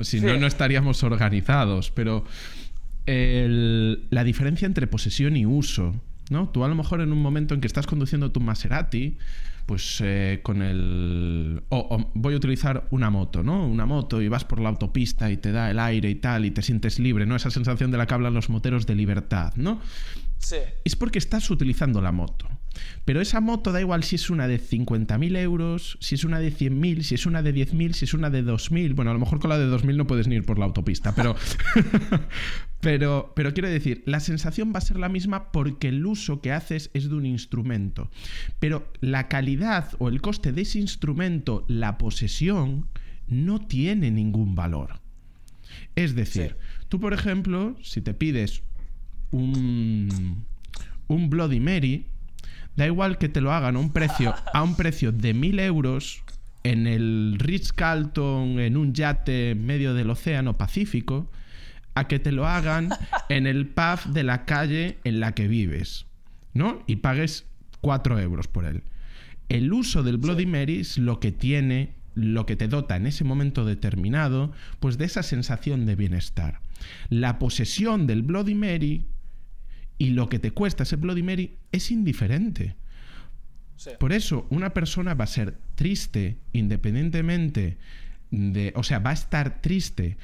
Si no, no estaríamos organizados. Pero la diferencia entre posesión y uso, ¿no? Tú a lo mejor en un momento en que estás conduciendo tu Maserati, pues eh, con el... O, voy a utilizar una moto, ¿no? Una moto y vas por la autopista y te da el aire y tal y te sientes libre, ¿no? Esa sensación de la que hablan los moteros de libertad, ¿no? Sí. Es porque estás utilizando la moto. Pero esa moto da igual si es una de 50.000 euros, si es una de 100.000, si es una de 10.000, si es una de 2.000. Bueno, a lo mejor con la de 2.000 no puedes ni ir por la autopista, pero, pero, pero quiero decir, la sensación va a ser la misma porque el uso que haces es de un instrumento. Pero la calidad o el coste de ese instrumento, la posesión, no tiene ningún valor. Es decir, tú, por ejemplo, si te pides un, un Bloody Mary, Da igual que te lo hagan a un precio, a un precio de mil euros en el Ritz Carlton, en un yate en medio del Océano Pacífico, a que te lo hagan en el pub de la calle en la que vives, ¿no? Y pagues cuatro euros por él. El uso del Bloody Mary es lo que tiene, lo que te dota en ese momento determinado, pues de esa sensación de bienestar. La posesión del Bloody Mary y lo que te cuesta ese Bloody Mary es indiferente. Por eso, una persona va a ser triste independientemente de. O sea, va a estar triste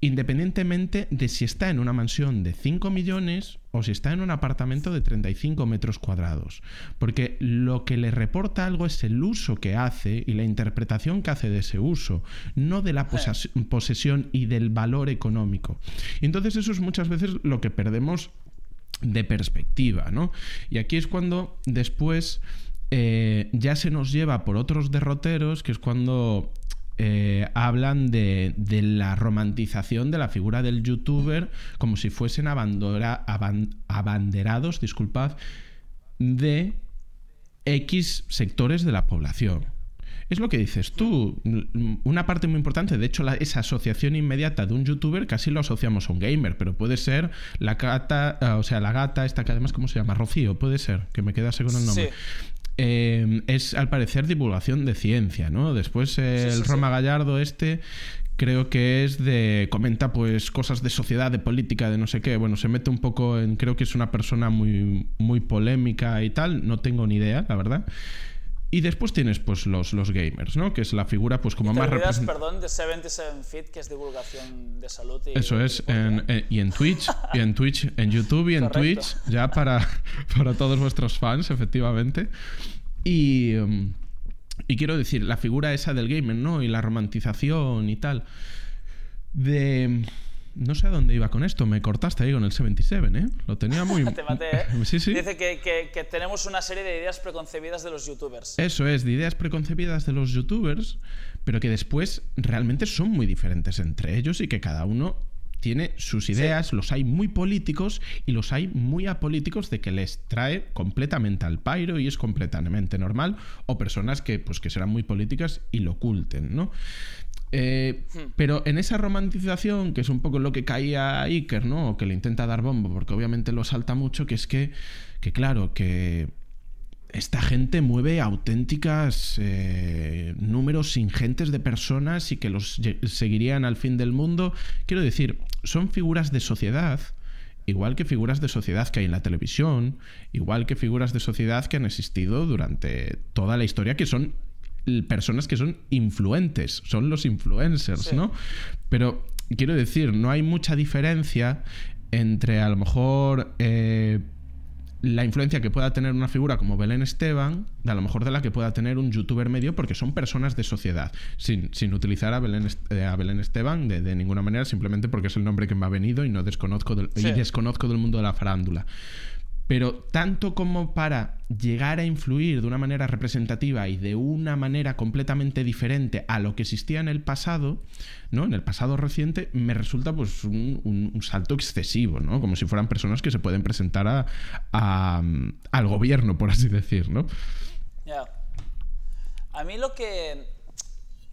independientemente de si está en una mansión de 5 millones o si está en un apartamento de 35 metros cuadrados. Porque lo que le reporta algo es el uso que hace y la interpretación que hace de ese uso, no de la posesión y del valor económico. Y entonces eso es muchas veces lo que perdemos de perspectiva, ¿no? Y aquí es cuando después eh, ya se nos lleva por otros derroteros, que es cuando eh, hablan de, la romantización de la figura del youtuber como si fuesen abanderados, disculpad, de X sectores de la población. Es lo que dices tú. Una parte muy importante, de hecho, esa asociación inmediata de un youtuber casi lo asociamos a un gamer, pero puede ser la gata, ah, o sea, la gata, esta que además, ¿cómo se llama? Rocío, puede ser, que me quedase con el nombre. Em, es al parecer divulgación de ciencia, ¿no? Después el Roma Gallardo este creo que es de comenta pues cosas de sociedad, de política, de no sé qué. Bueno, se mete un poco en creo que es una persona muy muy polémica y tal, no tengo ni idea, la verdad. Y después tienes pues los, los gamers, ¿no? Que es la figura pues como más representativa. perdón, de 77 Fit, que es divulgación de salud y Eso es, en, eh, y en Twitch, y en Twitch, en YouTube y en Twitch, ya para, para todos vuestros fans, efectivamente. Y, um, y quiero decir, la figura esa del gamer, ¿no? Y la romantización y tal. De no sé a dónde iba con esto. Me cortaste ahí con el 77, ¿eh? Lo tenía muy... Te maté, ¿eh? sí, sí. Dice que, que, tenemos una serie de ideas preconcebidas de los youtubers. Eso es, de ideas preconcebidas de los youtubers, pero que después realmente son muy diferentes entre ellos y que cada uno tiene sus ideas, los hay muy políticos y los hay muy apolíticos de que les trae completamente al pairo y es completamente normal, o personas que, pues, que serán muy políticas y lo oculten, ¿no? Eh, hmm. Pero en esa romantización, que es un poco lo que caía Iker, ¿no? O que le intenta dar bombo, porque obviamente lo salta mucho, que es que, que claro, que esta gente mueve auténticas eh, números ingentes de personas y que los seguirían al fin del mundo. Quiero decir, son figuras de sociedad, igual que figuras de sociedad que hay en la televisión, igual que figuras de sociedad que han existido durante toda la historia, que son personas que son influentes, son los influencers, ¿no? Pero quiero decir, no hay mucha diferencia entre a lo mejor... Eh, la influencia que pueda tener una figura como Belén Esteban, de a lo mejor de la que pueda tener un youtuber medio, porque son personas de sociedad, sin, sin utilizar a Belén, eh, a Belén Esteban de, de, ninguna manera, simplemente porque es el nombre que me ha venido y no desconozco del, Sí. y desconozco del mundo de la farándula. Pero tanto como para llegar a influir de una manera representativa y de una manera completamente diferente a lo que existía en el pasado, ¿no? En el pasado reciente, me resulta pues un, salto excesivo, ¿no? Como si fueran personas que se pueden presentar a- al gobierno, por así decir, ¿no? Ya. A mí lo que,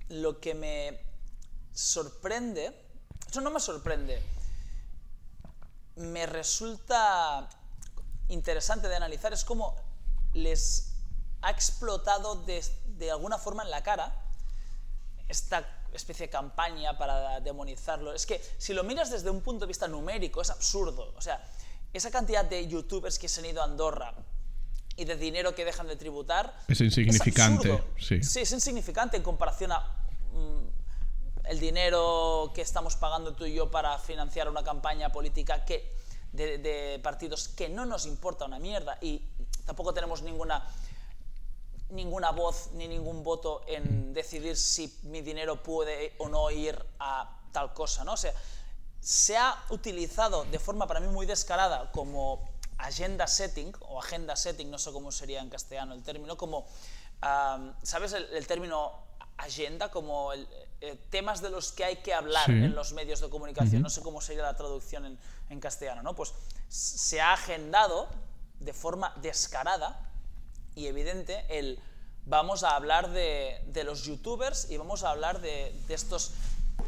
lo que me sorprende, eso no me sorprende, me resulta interesante de analizar es cómo les ha explotado de, de alguna forma en la cara esta especie de campaña para demonizarlo. Es que si lo miras desde un punto de vista numérico, es absurdo. O sea, esa cantidad de youtubers que se han ido a Andorra y de dinero que dejan de tributar. Es insignificante, absurdo. sí. Sí, es insignificante en comparación a mm, el dinero que estamos pagando tú y yo para financiar una campaña política que de, de partidos que no nos importa una mierda y tampoco tenemos ninguna ninguna voz ni ningún voto en decidir si mi dinero puede o no ir a tal cosa, ¿no? O sea, se ha utilizado de forma para mí muy descarada como agenda setting o agenda setting, no sé cómo sería en castellano el término, como, ¿sabes el, el, término agenda? Como el, eh, temas de los que hay que hablar sí. en los medios de comunicación, uh -huh. no sé cómo sería la traducción en, en castellano, ¿no? Pues se ha agendado de forma descarada y evidente el vamos a hablar de, de los youtubers y vamos a hablar de, de estos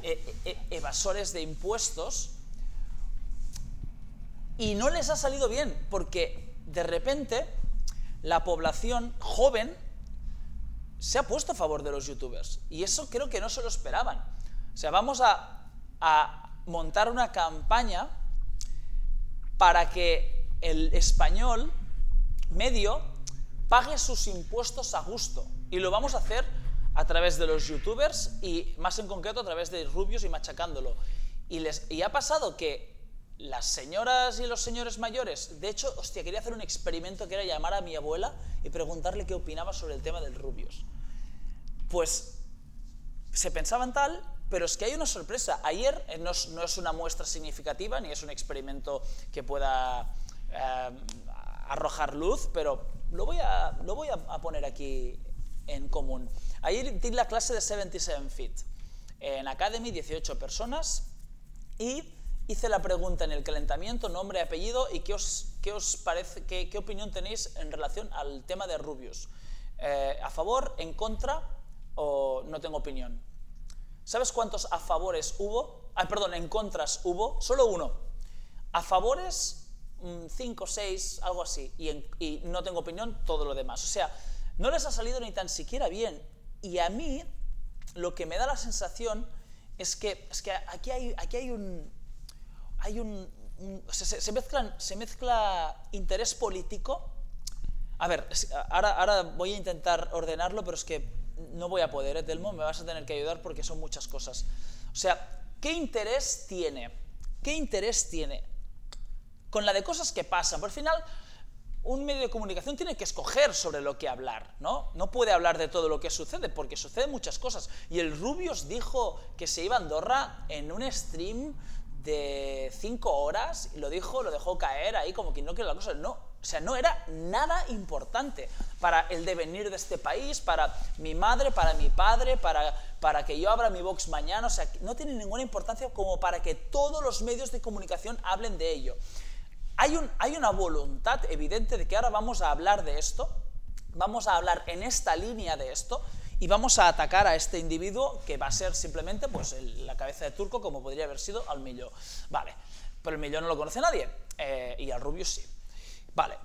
e, e, evasores de impuestos y no les ha salido bien porque de repente la población joven se ha puesto a favor de los youtubers y eso creo que no se lo esperaban. O sea, vamos a, montar una campaña para que el español medio pague sus impuestos a gusto. Y lo vamos a hacer a través de los youtubers y más en concreto a través de Rubios y machacándolo. Y, les, y ha pasado que las señoras y los señores mayores, de hecho, hostia, quería hacer un experimento que era llamar a mi abuela y preguntarle qué opinaba sobre el tema del Rubios. Pues se pensaban tal, pero es que hay una sorpresa. Ayer eh, no es, una muestra significativa ni es un experimento que pueda eh, arrojar luz, pero lo voy, a, lo voy a, poner aquí en común. Ayer di la clase de 77 Fit en Academy, 18 personas, y hice la pregunta en el calentamiento, nombre, apellido, y qué os, qué os parece, qué, qué opinión tenéis en relación al tema de Rubius. Eh, ¿A favor, en contra o no tengo opinión? ¿Sabes cuántos a favores hubo? Ah, perdón, en contras hubo, solo uno. A favores 5, 6, algo así, y, en, y, no tengo opinión, todo lo demás. O sea, no les ha salido ni tan siquiera bien. Y a mí lo que me da la sensación es que, es que aquí hay, aquí hay un... Hay un, un se, se, mezclan, se mezcla interés político. A ver, ahora, ahora voy a intentar ordenarlo, pero es que no voy a poder, ¿eh, Telmo? Me vas a tener que ayudar porque son muchas cosas. O sea, ¿qué interés tiene? ¿Qué interés tiene con la de cosas que pasan. Por al final, un medio de comunicación tiene que escoger sobre lo que hablar, ¿no? No puede hablar de todo lo que sucede, porque suceden muchas cosas. Y el Rubius dijo que se iba a Andorra en un stream de cinco horas, lo dijo, lo dejó caer ahí como que no quiere la cosa. No, o sea, no era nada importante para el devenir de este país, para mi madre, para mi padre, para, para que yo abra mi box mañana. O sea, no tiene ninguna importancia como para que todos los medios de comunicación hablen de ello. Hay, un, hay, una voluntad evidente de que ahora vamos a hablar de esto, vamos a hablar en esta línea de esto y vamos a atacar a este individuo que va a ser simplemente pues, la cabeza de turco como podría haber sido al Millo. Vale, pero el Millo no lo conoce nadie eh, y al Rubio sí. Vale,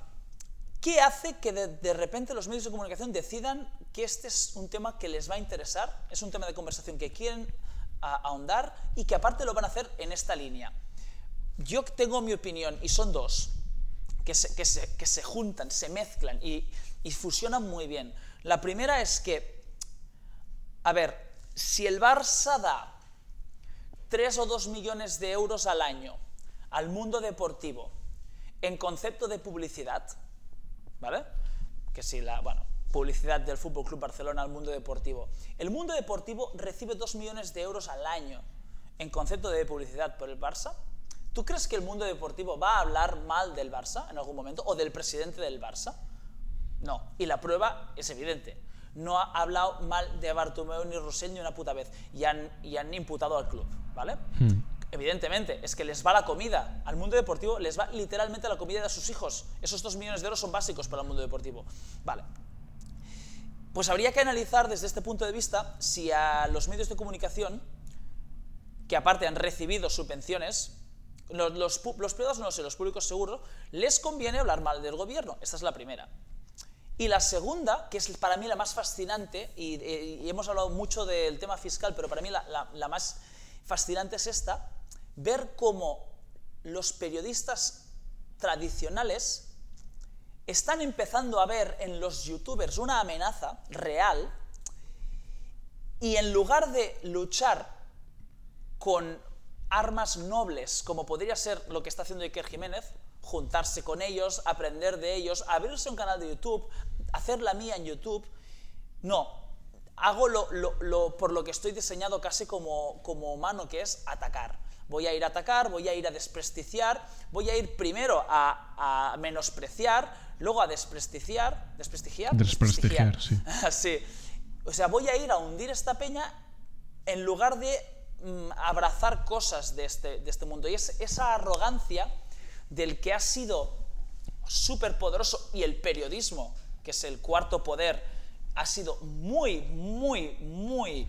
¿qué hace que de, repente los medios de comunicación decidan que este es un tema que les va a interesar, es un tema de conversación que quieren ahondar y que aparte lo van a hacer en esta línea? Yo tengo mi opinión, y son dos, que se, que se, que se juntan, se mezclan y, y, fusionan muy bien. La primera es que, a ver, si el Barça da 3 o 2 millones de euros al año al mundo deportivo en concepto de publicidad, ¿vale? Que si la, bueno, publicidad del Fútbol Club Barcelona al mundo deportivo. El mundo deportivo recibe 2 millones de euros al año en concepto de publicidad por el Barça. ¿Tú crees que el mundo deportivo va a hablar mal del Barça en algún momento o del presidente del Barça? No. Y la prueba es evidente. No ha hablado mal de Bartomeu ni Rosell ni una puta vez. Y han, y han imputado al club, ¿vale? Evidentemente, es que les va la comida. Al mundo deportivo les va literalmente la comida de sus hijos. Esos dos millones de euros son básicos para el mundo deportivo. Vale. Pues habría que analizar desde este punto de vista si a los medios de comunicación, que aparte han recibido subvenciones, los, los, privados no sé, los públicos seguros, les conviene hablar mal del gobierno. Esta es la primera. Y la segunda, que es para mí la más fascinante, y, hemos hablado mucho del tema fiscal, pero para mí la, la más fascinante es esta, ver cómo los periodistas tradicionales están empezando a ver en los youtubers una amenaza real y en lugar de luchar con armas nobles, como podría ser lo que está haciendo Iker Jiménez, juntarse con ellos, aprender de ellos, abrirse un canal de YouTube, hacer la mía en YouTube, no, hago lo, por lo que estoy diseñado casi como, como humano, que es atacar. Voy a ir a atacar, voy a ir a desprestigiar, voy a ir primero a, menospreciar, luego a desprestigiar. ¿Desprestigiar? Desprestigiar, sí. sí. O sea, voy a ir a hundir esta peña en lugar de mm, abrazar cosas de este, de este mundo. Y es esa arrogancia del que ha sido súper poderoso y el periodismo, que es el cuarto poder, ha sido muy, muy, muy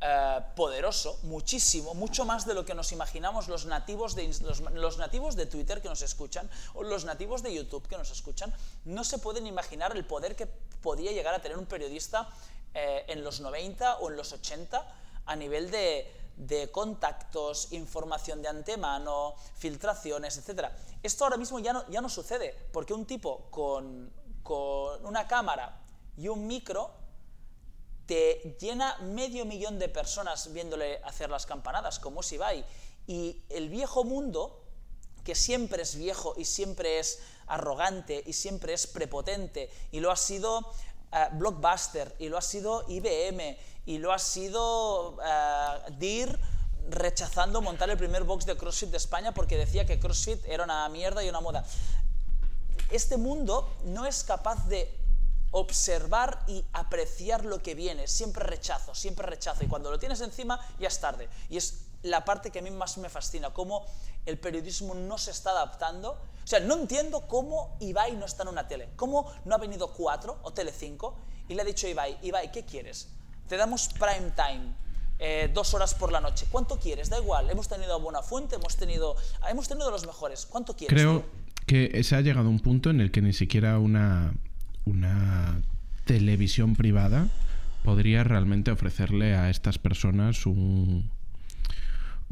eh, poderoso, muchísimo, mucho más de lo que nos imaginamos los nativos, de, los, nativos de Twitter que nos escuchan o los nativos de YouTube que nos escuchan, no se pueden imaginar el poder que podía llegar a tener un periodista eh, en los 90 o en los 80 a nivel de, de contactos, información de antemano, filtraciones, etc. Esto ahora mismo ya no, ya no sucede, porque un tipo con, con una cámara y un micro te llena medio millón de personas viéndole hacer las campanadas, como si va Y el viejo mundo, que siempre es viejo y siempre es arrogante y siempre es prepotente, y lo ha sido eh, Blockbuster, y lo ha sido IBM, y lo ha sido uh, DIR rechazando montar el primer box de CrossFit de España porque decía que CrossFit era una mierda y una moda. Este mundo no es capaz de observar y apreciar lo que viene. Siempre rechazo, siempre rechazo. Y cuando lo tienes encima, ya es tarde. Y es la parte que a mí más me fascina, cómo el periodismo no se está adaptando. O sea, no entiendo cómo Ibai no está en una tele. ¿Cómo no ha venido 4 o Tele 5 y le ha dicho a Ibai, Ibai, ¿qué quieres? Te damos prime time. Eh, dos horas por la noche. ¿Cuánto quieres? Da igual. Hemos tenido a Buena Fuente, hemos tenido, hemos tenido los mejores. ¿Cuánto quieres? Creo que se ha llegado a un punto en el que ni siquiera una una televisión privada podría realmente ofrecerle a estas personas un,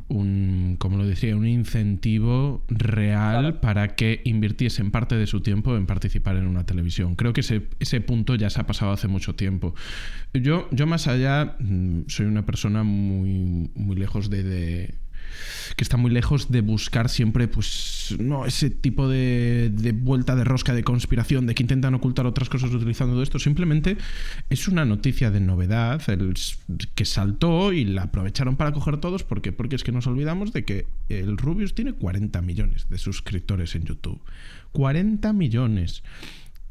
un como lo decía, un incentivo real para que invirtiesen parte de su tiempo en participar en una televisión. Creo que ese, ese punto ya se ha pasado hace mucho tiempo. Yo, yo más allá, mm, soy una persona muy, muy lejos de que está muy lejos de buscar siempre, pues, no, ese tipo de, vuelta de rosca de conspiración, de que intentan ocultar otras cosas utilizando esto. Simplemente es una noticia de novedad el, que saltó y la aprovecharon para coger todos. ¿Por qué? Porque es que nos olvidamos de que el Rubius tiene 40 millones de suscriptores en YouTube. 40 millones.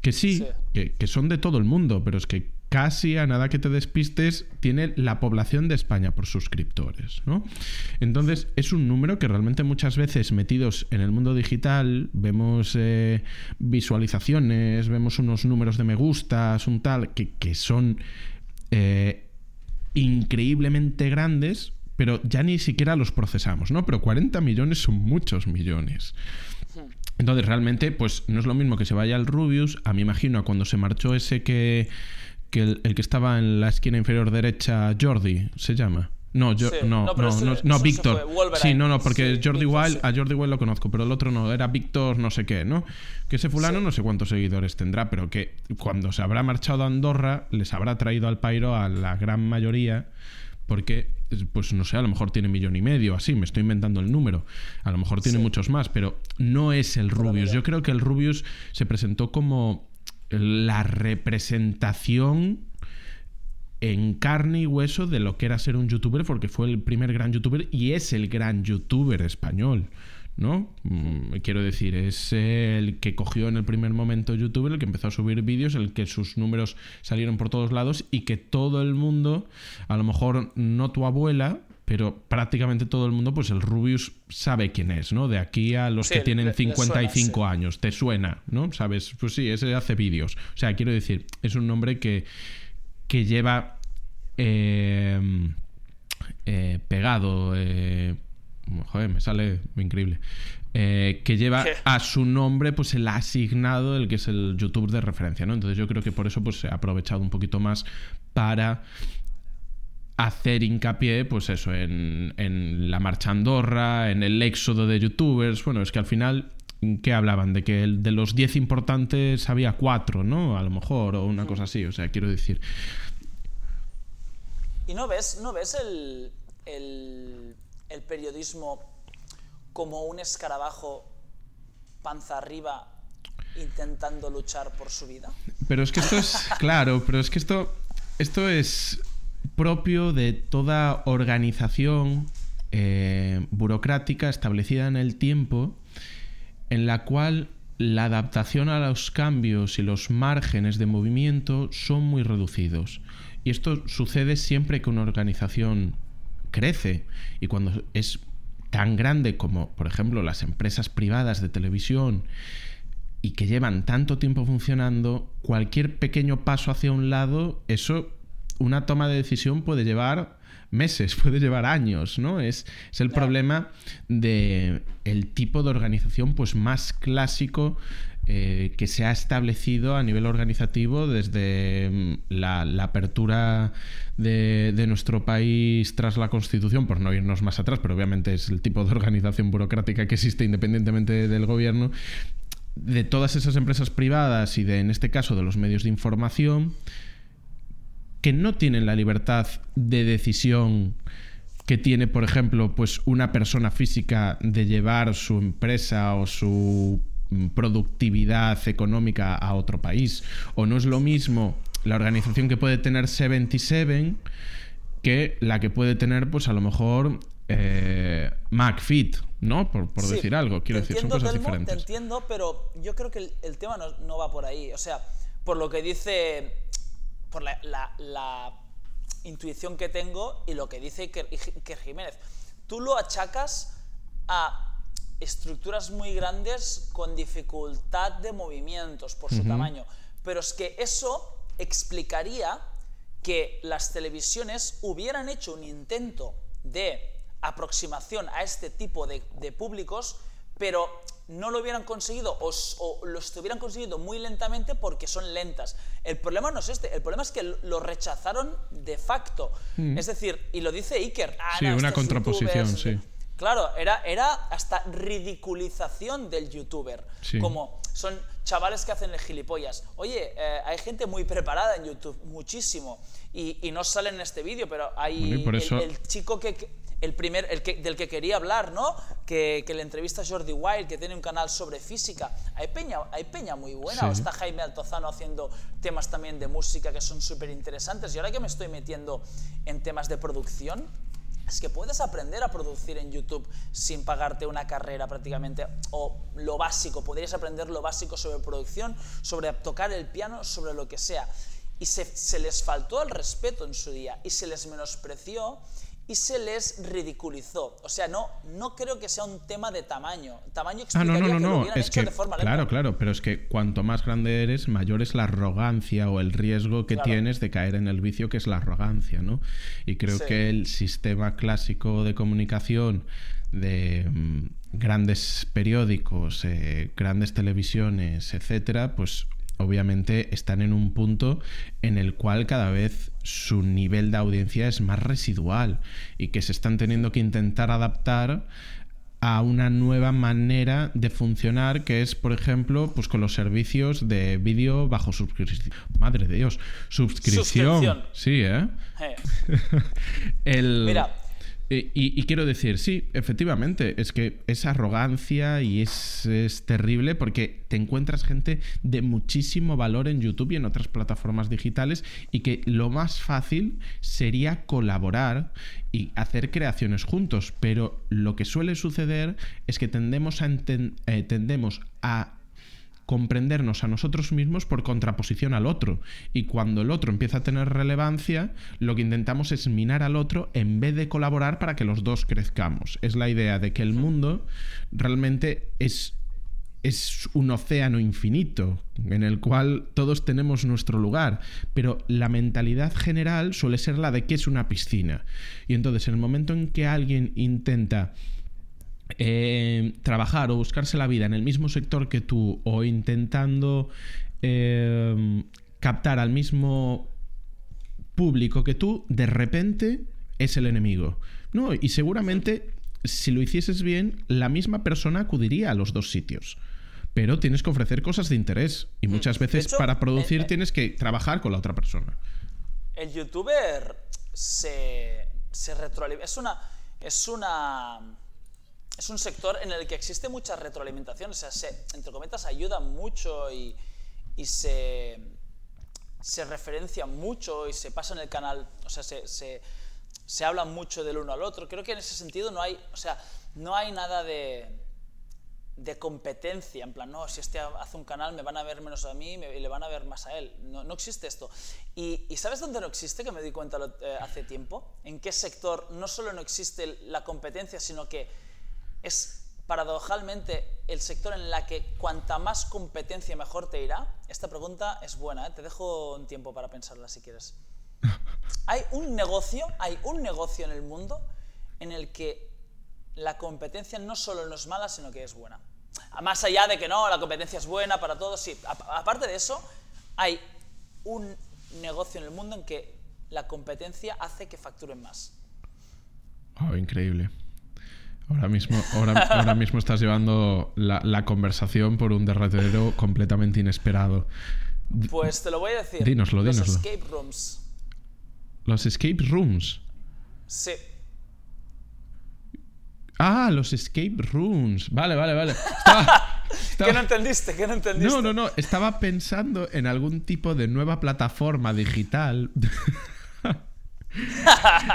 Que sí, Que, que, son de todo el mundo, pero es que casi a nada que te despistes tiene la población de España por suscriptores, ¿no? Entonces es un número que realmente muchas veces metidos en el mundo digital vemos eh, visualizaciones, vemos unos números de me gustas, un tal, que, son eh, increíblemente grandes, pero ya ni siquiera los procesamos, ¿no? Pero 40 millones son muchos millones. Entonces, realmente, pues no es lo mismo que se vaya al Rubius. A mí imagino a cuando se marchó ese que que el, que estaba en la esquina inferior derecha, Jordi, se llama. No, yo, no, no, no, Víctor. Sí, no, no, porque Jordi Wild, a Jordi Wild lo conozco, pero el otro no, era Víctor no sé qué, ¿no? Que ese fulano no sé cuántos seguidores tendrá, pero que cuando se habrá marchado a Andorra les habrá traído al pairo a la gran mayoría, porque pues no sé, a lo mejor tiene millón y medio, así, me estoy inventando el número. A lo mejor tiene muchos más, pero no es el Rubius. Yo creo que el Rubius se presentó como la representación en carne y hueso de lo que era ser un youtuber, porque fue el primer gran youtuber y es el gran youtuber español. ¿no? Mm, quiero decir, es el que cogió en el primer momento YouTube, el que empezó a subir vídeos, el que sus números salieron por todos lados y que todo el mundo, a lo mejor no tu abuela, pero prácticamente todo el mundo, pues el Rubius sabe quién es, ¿no? De aquí a los que tienen 55 años, te suena, ¿no? Sabes, pues sí, ese hace vídeos. O sea, quiero decir, es un nombre que, que lleva eh, eh, pegado, eh, joder, me sale increíble. Eh, que lleva a su nombre pues el asignado el que es el YouTube de referencia, ¿no? Entonces yo creo que por eso pues se ha aprovechado un poquito más para hacer hincapié, pues eso, en, en la marcha Andorra, en el éxodo de youtubers. Bueno, es que al final ¿qué hablaban? De que de los 10 importantes había 4, ¿no? A lo mejor, o una cosa así, o sea, quiero decir. ¿Y no ves, no ves el, el el periodismo como un escarabajo panza arriba intentando luchar por su vida. Pero es que esto es, claro, pero es que esto, esto es propio de toda organización eh, burocrática establecida en el tiempo en la cual la adaptación a los cambios y los márgenes de movimiento son muy reducidos. Y esto sucede siempre que una organización crece y cuando es tan grande como, por ejemplo, las empresas privadas de televisión y que llevan tanto tiempo funcionando, cualquier pequeño paso hacia un lado, eso, una toma de decisión puede llevar meses, puede llevar años, ¿no? Es, es el problema de el tipo de organización pues más clásico eh, que se ha establecido a nivel organizativo desde mm, la, apertura de, nuestro país tras la Constitución, por no irnos más atrás, pero obviamente es el tipo de organización burocrática que existe independientemente del gobierno, de todas esas empresas privadas y de, en este caso, de los medios de información, que no tienen la libertad de decisión que tiene, por ejemplo, pues una persona física de llevar su empresa o su productividad económica a otro país. O no es lo mismo la organización que puede tener 77 que la que puede tener, pues a lo mejor, eh, McFit, ¿no? Por, decir algo. Quiero decir, son cosas diferentes. Te entiendo, pero yo creo que el, tema no, va por ahí. O sea, por lo que dice, por la, la, intuición que tengo y lo que dice que, que Jiménez. Tú lo achacas a estructuras muy grandes con dificultad de movimientos por su tamaño. Pero es que eso explicaría que las televisiones hubieran hecho un intento de aproximación a este tipo de, públicos, pero no lo hubieran conseguido o, lo estuvieran consiguiendo muy lentamente porque son lentas. El problema no es este, el problema es que lo rechazaron de facto. Mm. Es decir, y lo dice Iker. Ah, sí, una contraposición, sí. Claro, era, era hasta ridiculización del youtuber. Como son chavales que hacen el gilipollas. Oye, eh, hay gente muy preparada en YouTube, muchísimo. Y, no sale en este vídeo, pero hay el, chico que, el primer, el que, del que quería hablar, ¿no? Que, que, le entrevista a Jordi Wild, que tiene un canal sobre física. Hay peña, hay peña muy buena. está Jaime Altozano haciendo temas también de música que son súper interesantes. Y ahora que me estoy metiendo en temas de producción, es que puedes aprender a producir en YouTube sin pagarte una carrera prácticamente, o lo básico, podrías aprender lo básico sobre producción, sobre tocar el piano, sobre lo que sea. Y se, se les faltó el respeto en su día y se les menospreció y se les ridiculizó. O sea, no, no creo que sea un tema de tamaño. Tamaño explicaría ah, no, no, no, que lo es que, de forma Claro, claro, pero es que cuanto más grande eres, mayor es la arrogancia o el riesgo que tienes de caer en el vicio que es la arrogancia, ¿no? Y creo que el sistema clásico de comunicación de mm, grandes periódicos, eh, grandes televisiones, etcétera, pues obviamente están en un punto en el cual cada vez su nivel de audiencia es más residual y que se están teniendo que intentar adaptar a una nueva manera de funcionar que es, por ejemplo, pues con los servicios de vídeo bajo suscripción. Madre de Dios, suscripción. Suscripción. Sí, ¿eh? Eh, El- Mira. Y, y- y quiero decir, sí, efectivamente, es que es arrogancia y es, terrible porque te encuentras gente de muchísimo valor en YouTube y en otras plataformas digitales y que lo más fácil sería colaborar y hacer creaciones juntos, pero lo que suele suceder es que tendemos a, eh, tendemos a comprendernos a nosotros mismos por contraposición al otro. Y cuando el otro empieza a tener relevancia, lo que intentamos es minar al otro en vez de colaborar para que los dos crezcamos. Es la idea de que el mundo realmente es, es un océano infinito en el cual todos tenemos nuestro lugar, pero la mentalidad general suele ser la de que es una piscina. Y entonces en el momento en que alguien intenta eh, trabajar o buscarse la vida en el mismo sector que tú o intentando eh, captar al mismo público que tú, de repente es el enemigo. No, y seguramente si lo hicieses bien, la misma persona acudiría a los dos sitios. Pero tienes que ofrecer cosas de interés. Y muchas de veces hecho, para producir eh, eh, tienes que trabajar con la otra persona. el youtuber se, se retroalimenta. Es una. Es una. Es un sector en el que existe mucha retroalimentación. O sea, se, entre cometas, ayuda mucho y, y se. Se referencia mucho y se pasa en el canal. O sea, se, se, se habla mucho del uno al otro. Creo que en ese sentido no hay. O sea, no hay nada de de competencia, en plan, no, si este hace un canal me van a ver menos a mí y le van a ver más a él. No, no existe esto. Y, y ¿sabes dónde no existe? Que me di cuenta eh, hace tiempo. ¿En qué sector no solo no existe la competencia, sino que es paradojalmente el sector en la que cuanta más competencia mejor te irá? Esta pregunta es buena, ¿eh? te dejo un tiempo para pensarla si quieres. Hay un negocio, hay un negocio en el mundo en el que la competencia no solo no es mala, sino que es buena. Más allá de que no, la competencia es buena para todos, sí. A- Aparte de eso, hay un negocio en el mundo en que la competencia hace que facturen más. Oh, increíble. Ahora mismo, ahora, ahora mismo estás llevando la, la conversación por un derrotero completamente inesperado. Pues te lo voy a decir. Dínoslo, Los dínoslo. escape rooms. Los escape rooms. Sí. Ah, los escape rooms. Vale, vale, vale. Estaba- estaba- ¿Qué no entendiste? ¿Qué no entendiste? no, no, no. Estaba pensando en algún tipo de nueva plataforma digital.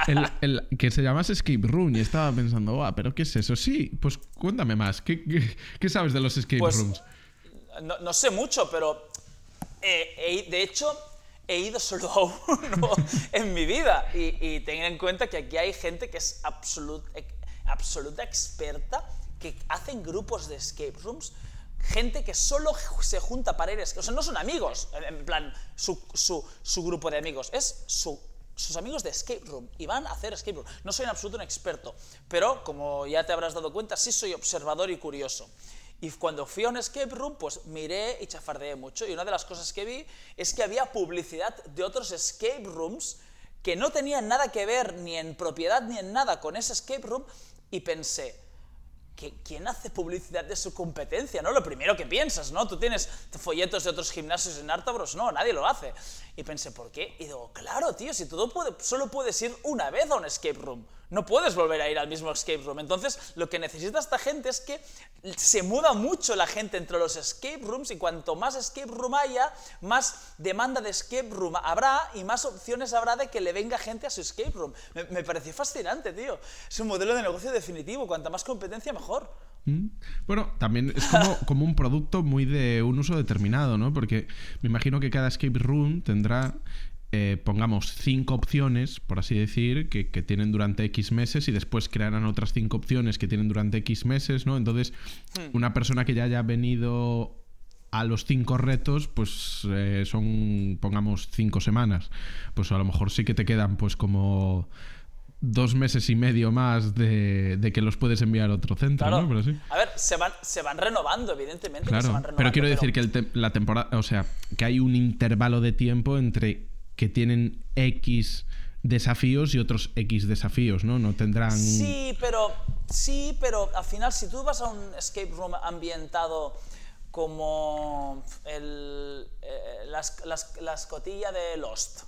El- el- que se llamase Escape Room y estaba pensando, "Buah, pero ¿qué es eso? Sí, pues cuéntame más. ¿Qué, qué- qué sabes de los escape Pues, rooms? No, no sé mucho, pero eh, de hecho he ido solo a uno en mi vida. Y, y ten en cuenta que aquí hay gente que es absolut- absoluta experta, que hacen grupos de escape rooms. Gente que solo se junta para ir O sea, no son amigos, en en plan, su, su- su grupo de amigos. Es su, sus amigos de escape room y van a hacer escape room. No soy en absoluto un experto, pero como ya te habrás dado cuenta, sí soy observador y curioso. Y cuando fui a un escape room, pues miré y chafardeé mucho. Y una de las cosas que vi es que había publicidad de otros escape rooms que no tenían nada que ver ni en propiedad ni en nada con ese escape room. Y pensé, ¿qui- ¿quién hace publicidad de su competencia? ¿no? Lo primero que piensas, ¿no? Tú tienes folletos de otros gimnasios en Artabros, no, nadie lo hace. Y pensé, ¿por qué? Y digo, claro, tío, si todo solo puedes ir una vez a un escape room. No puedes volver a ir al mismo escape room. Entonces, lo que necesita esta gente es que se muda mucho la gente entre los escape rooms y cuanto más escape room haya, más demanda de escape room habrá y más opciones habrá de que le venga gente a su escape room. Me, me pareció fascinante, tío. Es un modelo de negocio definitivo. Cuanta más competencia, mejor. Mm. Bueno, también es como, como un producto muy de un uso determinado, ¿no? Porque me imagino que cada escape room tendrá, eh, pongamos, cinco opciones, por así decir, que, que tienen durante X meses y después crearán otras cinco opciones que tienen durante X meses, ¿no? Entonces, una persona que ya haya venido a los cinco retos, pues eh, son, pongamos, cinco semanas. Pues a lo mejor sí que te quedan, pues como dos meses y medio más de, de que los puedes enviar a otro centro, Claro. ¿no? Pero sí. A ver, se van, se van renovando, evidentemente. que se Claro, van renovando, pero quiero decir que el te- la temporada, o sea, que hay un intervalo de tiempo entre que tienen X desafíos y otros X desafíos, ¿no? No tendrán... Sí, pero Sí, pero al final si tú vas a un escape room ambientado como el, eh, las, las, la escotilla de Lost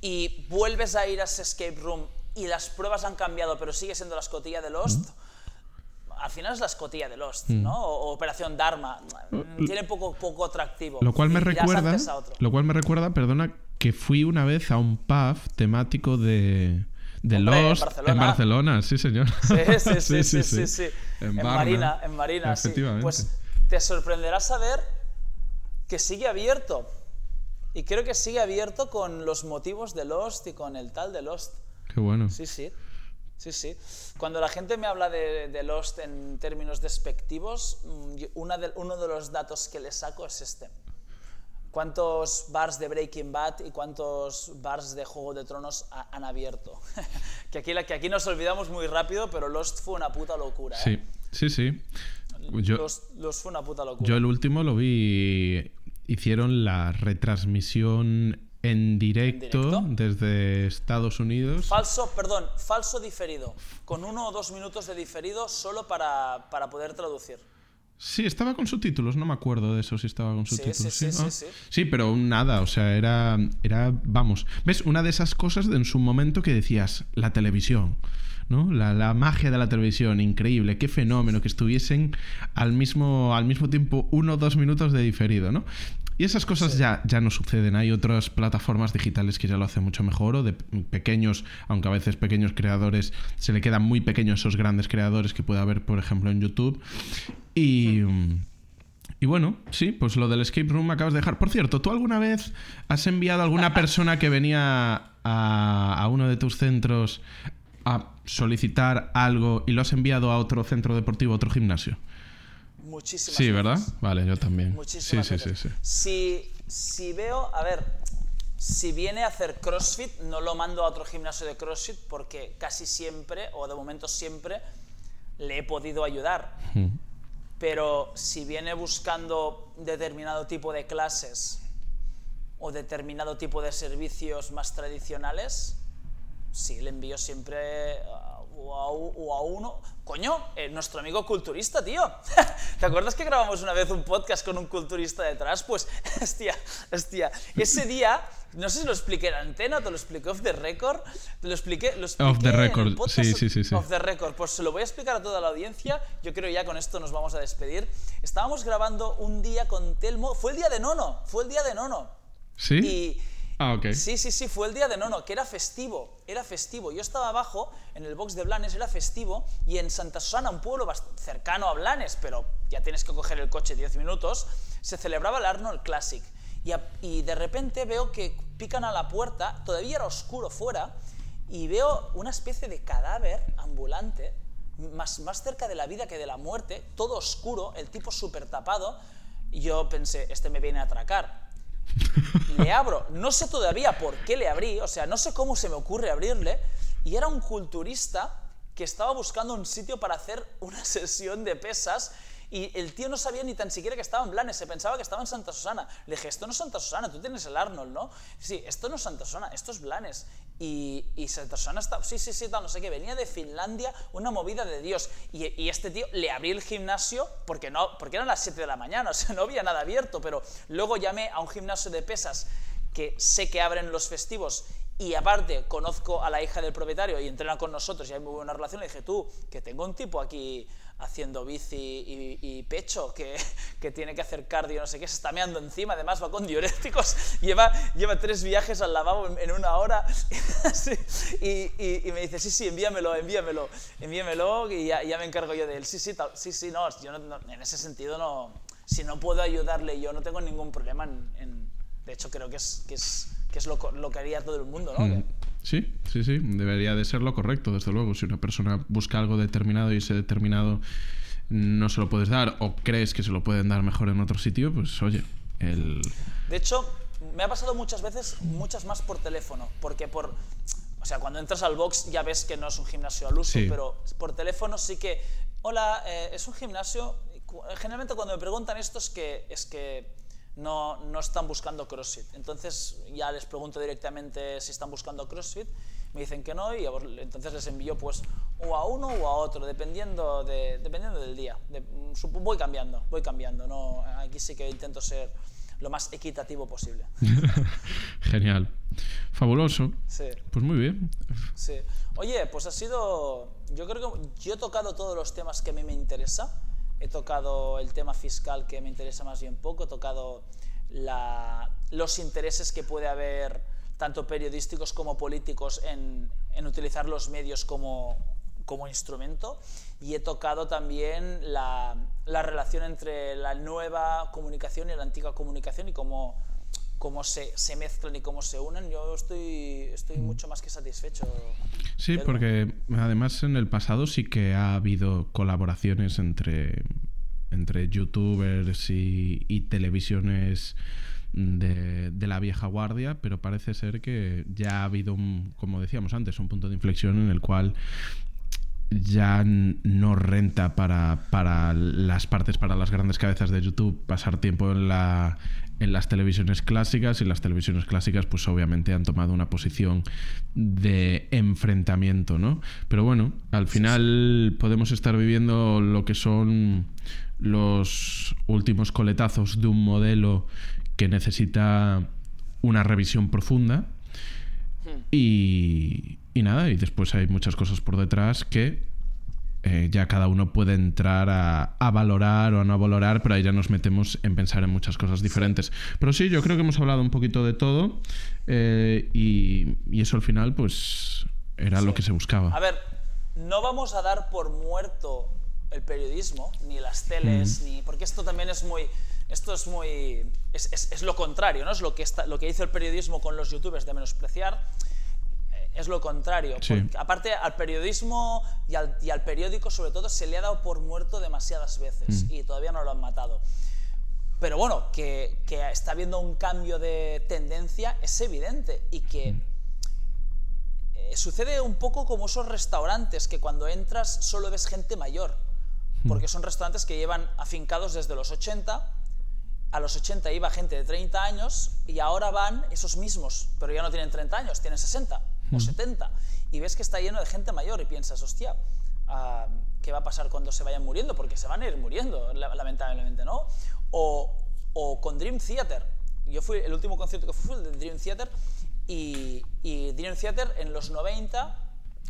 y vuelves a ir a ese escape room y las pruebas han cambiado pero sigue siendo la escotilla de Lost, al final es la escotilla de Lost, ¿no? O, Operación Dharma. Mm, Tiene poco, poco atractivo. Lo cual me recuerda, lo cual me recuerda, perdona, que fui una vez a un pub temático de, de Hombre, en Lost Barcelona. Barcelona, sí señor. Sí, sí, sí, sí, sí, sí. En, Varna. Marina, en Marina, sí. Efectivamente. Pues te sorprenderá saber que sigue abierto. Y creo que sigue abierto con los motivos de Lost y con el tal de Lost. Qué bueno. Sí, sí. Sí, sí. Cuando la gente me habla de, de Lost en términos despectivos, mm, una de- uno de los datos que le saco es este. ¿Cuántos bars de Breaking Bad y cuántos bars de Juego de Tronos ha- han abierto? que, aquí, que aquí nos olvidamos muy rápido, pero Lost fue una puta locura. ¿eh? Sí, sí, sí. Yo, Lost, Lost fue una puta locura. yo el último lo vi. Hicieron la retransmisión en directo, ¿En directo? desde Estados Unidos. Falso, perdón, falso diferido. Con uno o dos minutos de diferido solo para, para poder traducir. Sí, estaba con subtítulos, no me acuerdo de eso si estaba con Sí, subtítulos. sí, sí, ¿no? sí, sí. Sí, pero nada, o sea, era, era, vamos, ¿ves? Una de esas cosas de en su momento que decías, la televisión, ¿no? La, la magia de la televisión, increíble, qué fenómeno, que estuviesen al mismo, al mismo tiempo uno o dos minutos de diferido, ¿no? Y esas cosas ya, ya no suceden. Hay otras plataformas digitales que ya lo hacen mucho mejor, o de pequeños, aunque a veces pequeños creadores, se le quedan muy pequeños esos grandes creadores que puede haber, por ejemplo, en YouTube. Y. mm, y bueno, sí, pues lo del escape room me acabas de dejar. Por cierto, ¿tú alguna vez has enviado a alguna persona que venía a, a uno de tus centros a solicitar algo y lo has enviado a otro centro deportivo, a otro gimnasio? Muchísimas Sí. ¿verdad? Vale, yo también. Sí, Muchísimas sí, sí, veces. sí. Si, si veo, a ver, si viene a hacer CrossFit, no lo mando a otro gimnasio de CrossFit porque casi siempre, o de momento siempre, le he podido ayudar. Mm. Pero si viene buscando determinado tipo de clases o determinado tipo de servicios más tradicionales, sí, le envío siempre a, o a, o a uno. Coño, eh, nuestro amigo culturista, tío. ¿Te acuerdas que grabamos una vez un podcast con un culturista detrás? Pues, hostia, hostia. Ese día, no sé si lo expliqué en antena, te lo expliqué off the record, te lo expliqué, lo expliqué Off the record, podcast sí, sí, sí, sí. Off the record. Pues se lo voy a explicar a toda la audiencia. Yo creo ya con esto nos vamos a despedir. Estábamos grabando un día con Telmo. Fue el día de Nono. Fue el día de Nono. ¿Sí? Y Ah. Sí, sí, sí, fue el día de Nono, que era festivo, era festivo. Yo estaba abajo, en el box de Blanes, era festivo, y en Santa Susana, un pueblo cercano a Blanes, pero ya tienes que coger el coche 10 minutos, se celebraba el Arnold Classic. Y, de repente veo que pican a la puerta, todavía era oscuro fuera, y veo una especie de cadáver ambulante, más, más cerca de la vida que de la muerte, todo oscuro, el tipo súper tapado, yo pensé, este me viene a atracar. Le abro, no sé todavía por qué le abrí, o sea, no sé cómo se me ocurre abrirle, y era un culturista que estaba buscando un sitio para hacer una sesión de pesas y el tío no sabía ni tan siquiera que estaba en Blanes, se pensaba que estaba en Santa Susana. Le dije, esto no es Santa Susana, tú tienes el Arnold, ¿no? Sí, esto no es Santa Susana, esto es Blanes. Y, Santa Susana está, sí, sí, sí, tal, no sé qué, venía de Finlandia, una movida de Dios. Y, y este tío le abrí el gimnasio porque, no, porque eran las 7 de la mañana, o sea, no había nada abierto, pero luego llamé a un gimnasio de pesas que sé que abren los festivos y aparte conozco a la hija del propietario y entrena con nosotros y hay muy buena relación, le dije, tú, que tengo un tipo aquí haciendo bici y, y pecho, que, que tiene que hacer cardio, no sé qué, se está meando encima, además va con diuréticos, lleva, lleva tres viajes al lavabo en, en una hora y, y- y me dice, sí, sí, envíamelo, envíamelo, envíamelo y ya, ya me encargo yo de él. Sí, sí, tal- sí, sí, no, yo no- no- en ese sentido no, si no puedo ayudarle yo no tengo ningún problema en, en- de hecho creo que es, que es, que es lo que haría todo el mundo, ¿no? Mm, Sí, sí, sí, debería de ser lo correcto, desde luego. Si una persona busca algo determinado y ese determinado no se lo puedes dar o crees que se lo pueden dar mejor en otro sitio, pues oye, el... De hecho, me ha pasado muchas veces, muchas más por teléfono, porque por... O sea, cuando entras al box ya ves que no es un gimnasio al uso, Sí. pero por teléfono sí que... Hola, eh, es un gimnasio... cu- Generalmente cuando me preguntan esto es que, es que no, no están buscando CrossFit. Entonces ya les pregunto directamente si están buscando CrossFit, me dicen que no y entonces les envío pues o a uno o a otro, dependiendo, de, dependiendo del día. De- voy cambiando, voy cambiando. No, aquí sí que intento ser lo más equitativo posible. Genial. Fabuloso. Sí. Pues muy bien. Sí. Oye, pues ha sido. Yo creo que yo he tocado todos los temas que a mí me interesa. He tocado el tema fiscal que me interesa más bien poco. He tocado los intereses que puede haber, tanto periodísticos como políticos, en, en utilizar los medios como, como instrumento. Y he tocado también la, la relación entre la nueva comunicación y la antigua comunicación y cómo cómo se, se mezclan y cómo se unen, yo estoy, estoy mucho más que satisfecho. Sí, Pedro. porque además en el pasado sí que ha habido colaboraciones entre, entre youtubers y, y televisiones de, de la vieja guardia, pero parece ser que ya ha habido, un, como decíamos antes, un punto de inflexión en el cual ya no renta para, para las partes, para las grandes cabezas de YouTube, pasar tiempo en, la, en las televisiones clásicas y las televisiones clásicas pues obviamente han tomado una posición de enfrentamiento, ¿no? Pero bueno, al final podemos estar viviendo lo que son los últimos coletazos de un modelo que necesita una revisión profunda y, y nada, y después hay muchas cosas por detrás que eh, ya cada uno puede entrar a, a valorar o a no valorar, pero ahí ya nos metemos en pensar en muchas cosas diferentes. Pero sí, yo creo que hemos hablado un poquito de todo eh, y, y eso al final pues era lo que se buscaba. A ver, no vamos a dar por muerto el periodismo, ni las teles, Mm. ni. Porque esto también es muy. Esto es muy. Es, es- es lo contrario, ¿no? Es lo que, está, lo que hizo el periodismo con los youtubers de menospreciar. Es lo contrario. Sí. Porque, aparte, al periodismo y al, y al periódico, sobre todo, se le ha dado por muerto demasiadas veces y todavía no lo han matado. Pero bueno, que, que está habiendo un cambio de tendencia es evidente y que eh, sucede un poco como esos restaurantes que cuando entras solo ves gente mayor, porque son restaurantes que llevan afincados desde los 80, a los 80 iba gente de 30 años y ahora van esos mismos, pero ya no tienen 30 años, tienen 60 o 70, y ves que está lleno de gente mayor y piensas, hostia, ah, ¿qué va a pasar cuando se vayan muriendo? Porque se van a ir muriendo, la- lamentablemente, ¿no? O, o con Dream Theater. Yo fui, el último concierto que fui fue el de Dream Theater y, y Dream Theater en los 90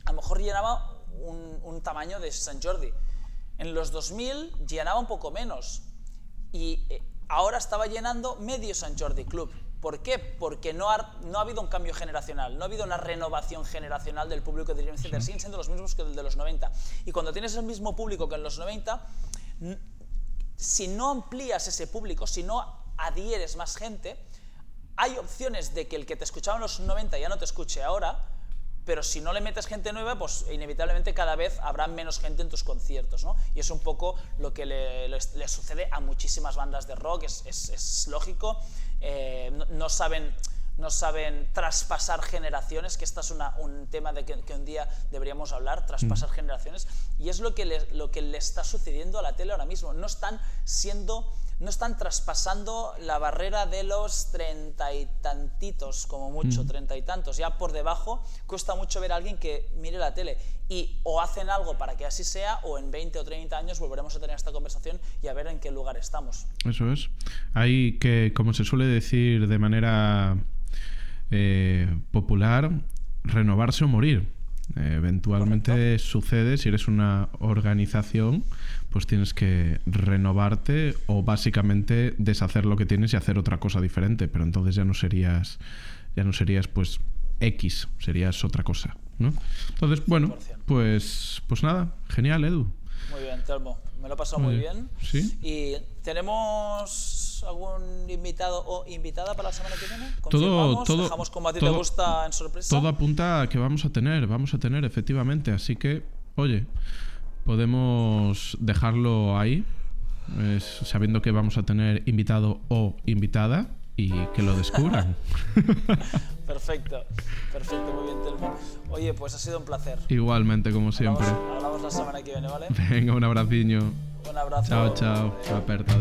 a lo mejor llenaba un, un tamaño de San Jordi. En los 2000 llenaba un poco menos y eh, ahora estaba llenando medio San Jordi Club. ¿Por qué? Porque no ha, no ha habido un cambio generacional, no ha habido una renovación generacional del público de Dream Theater, siguen siendo los mismos que el de los 90. Y cuando tienes el mismo público que en los 90, n- si no amplías ese público, si no adhieres más gente, hay opciones de que el que te escuchaba en los 90 ya no te escuche ahora, pero si no le metes gente nueva, pues inevitablemente cada vez habrá menos gente en tus conciertos, ¿no? Y es un poco lo que le, le- le sucede a muchísimas bandas de rock, es, es- es lógico, eh, no, no saben, no saben traspasar generaciones, que este es una- un tema de que, que un día deberíamos hablar, traspasar generaciones, y es lo que, le, lo que le está sucediendo a la tele ahora mismo, no están siendo no están traspasando la barrera de los treinta y tantitos, como mucho, treinta y tantos. Ya por debajo cuesta mucho ver a alguien que mire la tele. Y o hacen algo para que así sea, o en 20 o 30 años volveremos a tener esta conversación y a ver en qué lugar estamos. Eso es. Hay que, como se suele decir de manera eh, popular, renovarse o morir. Eventualmente sucede, si eres una organización, pues tienes que renovarte o básicamente deshacer lo que tienes y hacer otra cosa diferente, pero entonces ya no serías, ya no serías pues X, serías otra cosa, ¿no? Entonces, bueno, 100%. pues, pues nada, genial, Edu. Muy bien, Telmo. Me lo he pasado Muy bien. Sí. ¿Y tenemos algún invitado o invitada para la semana que viene? Todo- todo- ¿Dejamos como a ti todo- te gusta en sorpresa? Todo apunta a que vamos a tener, vamos a tener, efectivamente. Así que, oye, podemos dejarlo ahí, sabiendo que vamos a tener invitado o invitada y que lo descubran. Perfecto, perfecto, muy bien, Telmo. Oye, pues ha sido un placer. Igualmente, como siempre. Hablamos, hablamos la semana que viene, ¿vale? Venga, un abraciño. Un abrazo. Chao, chao. Aperta.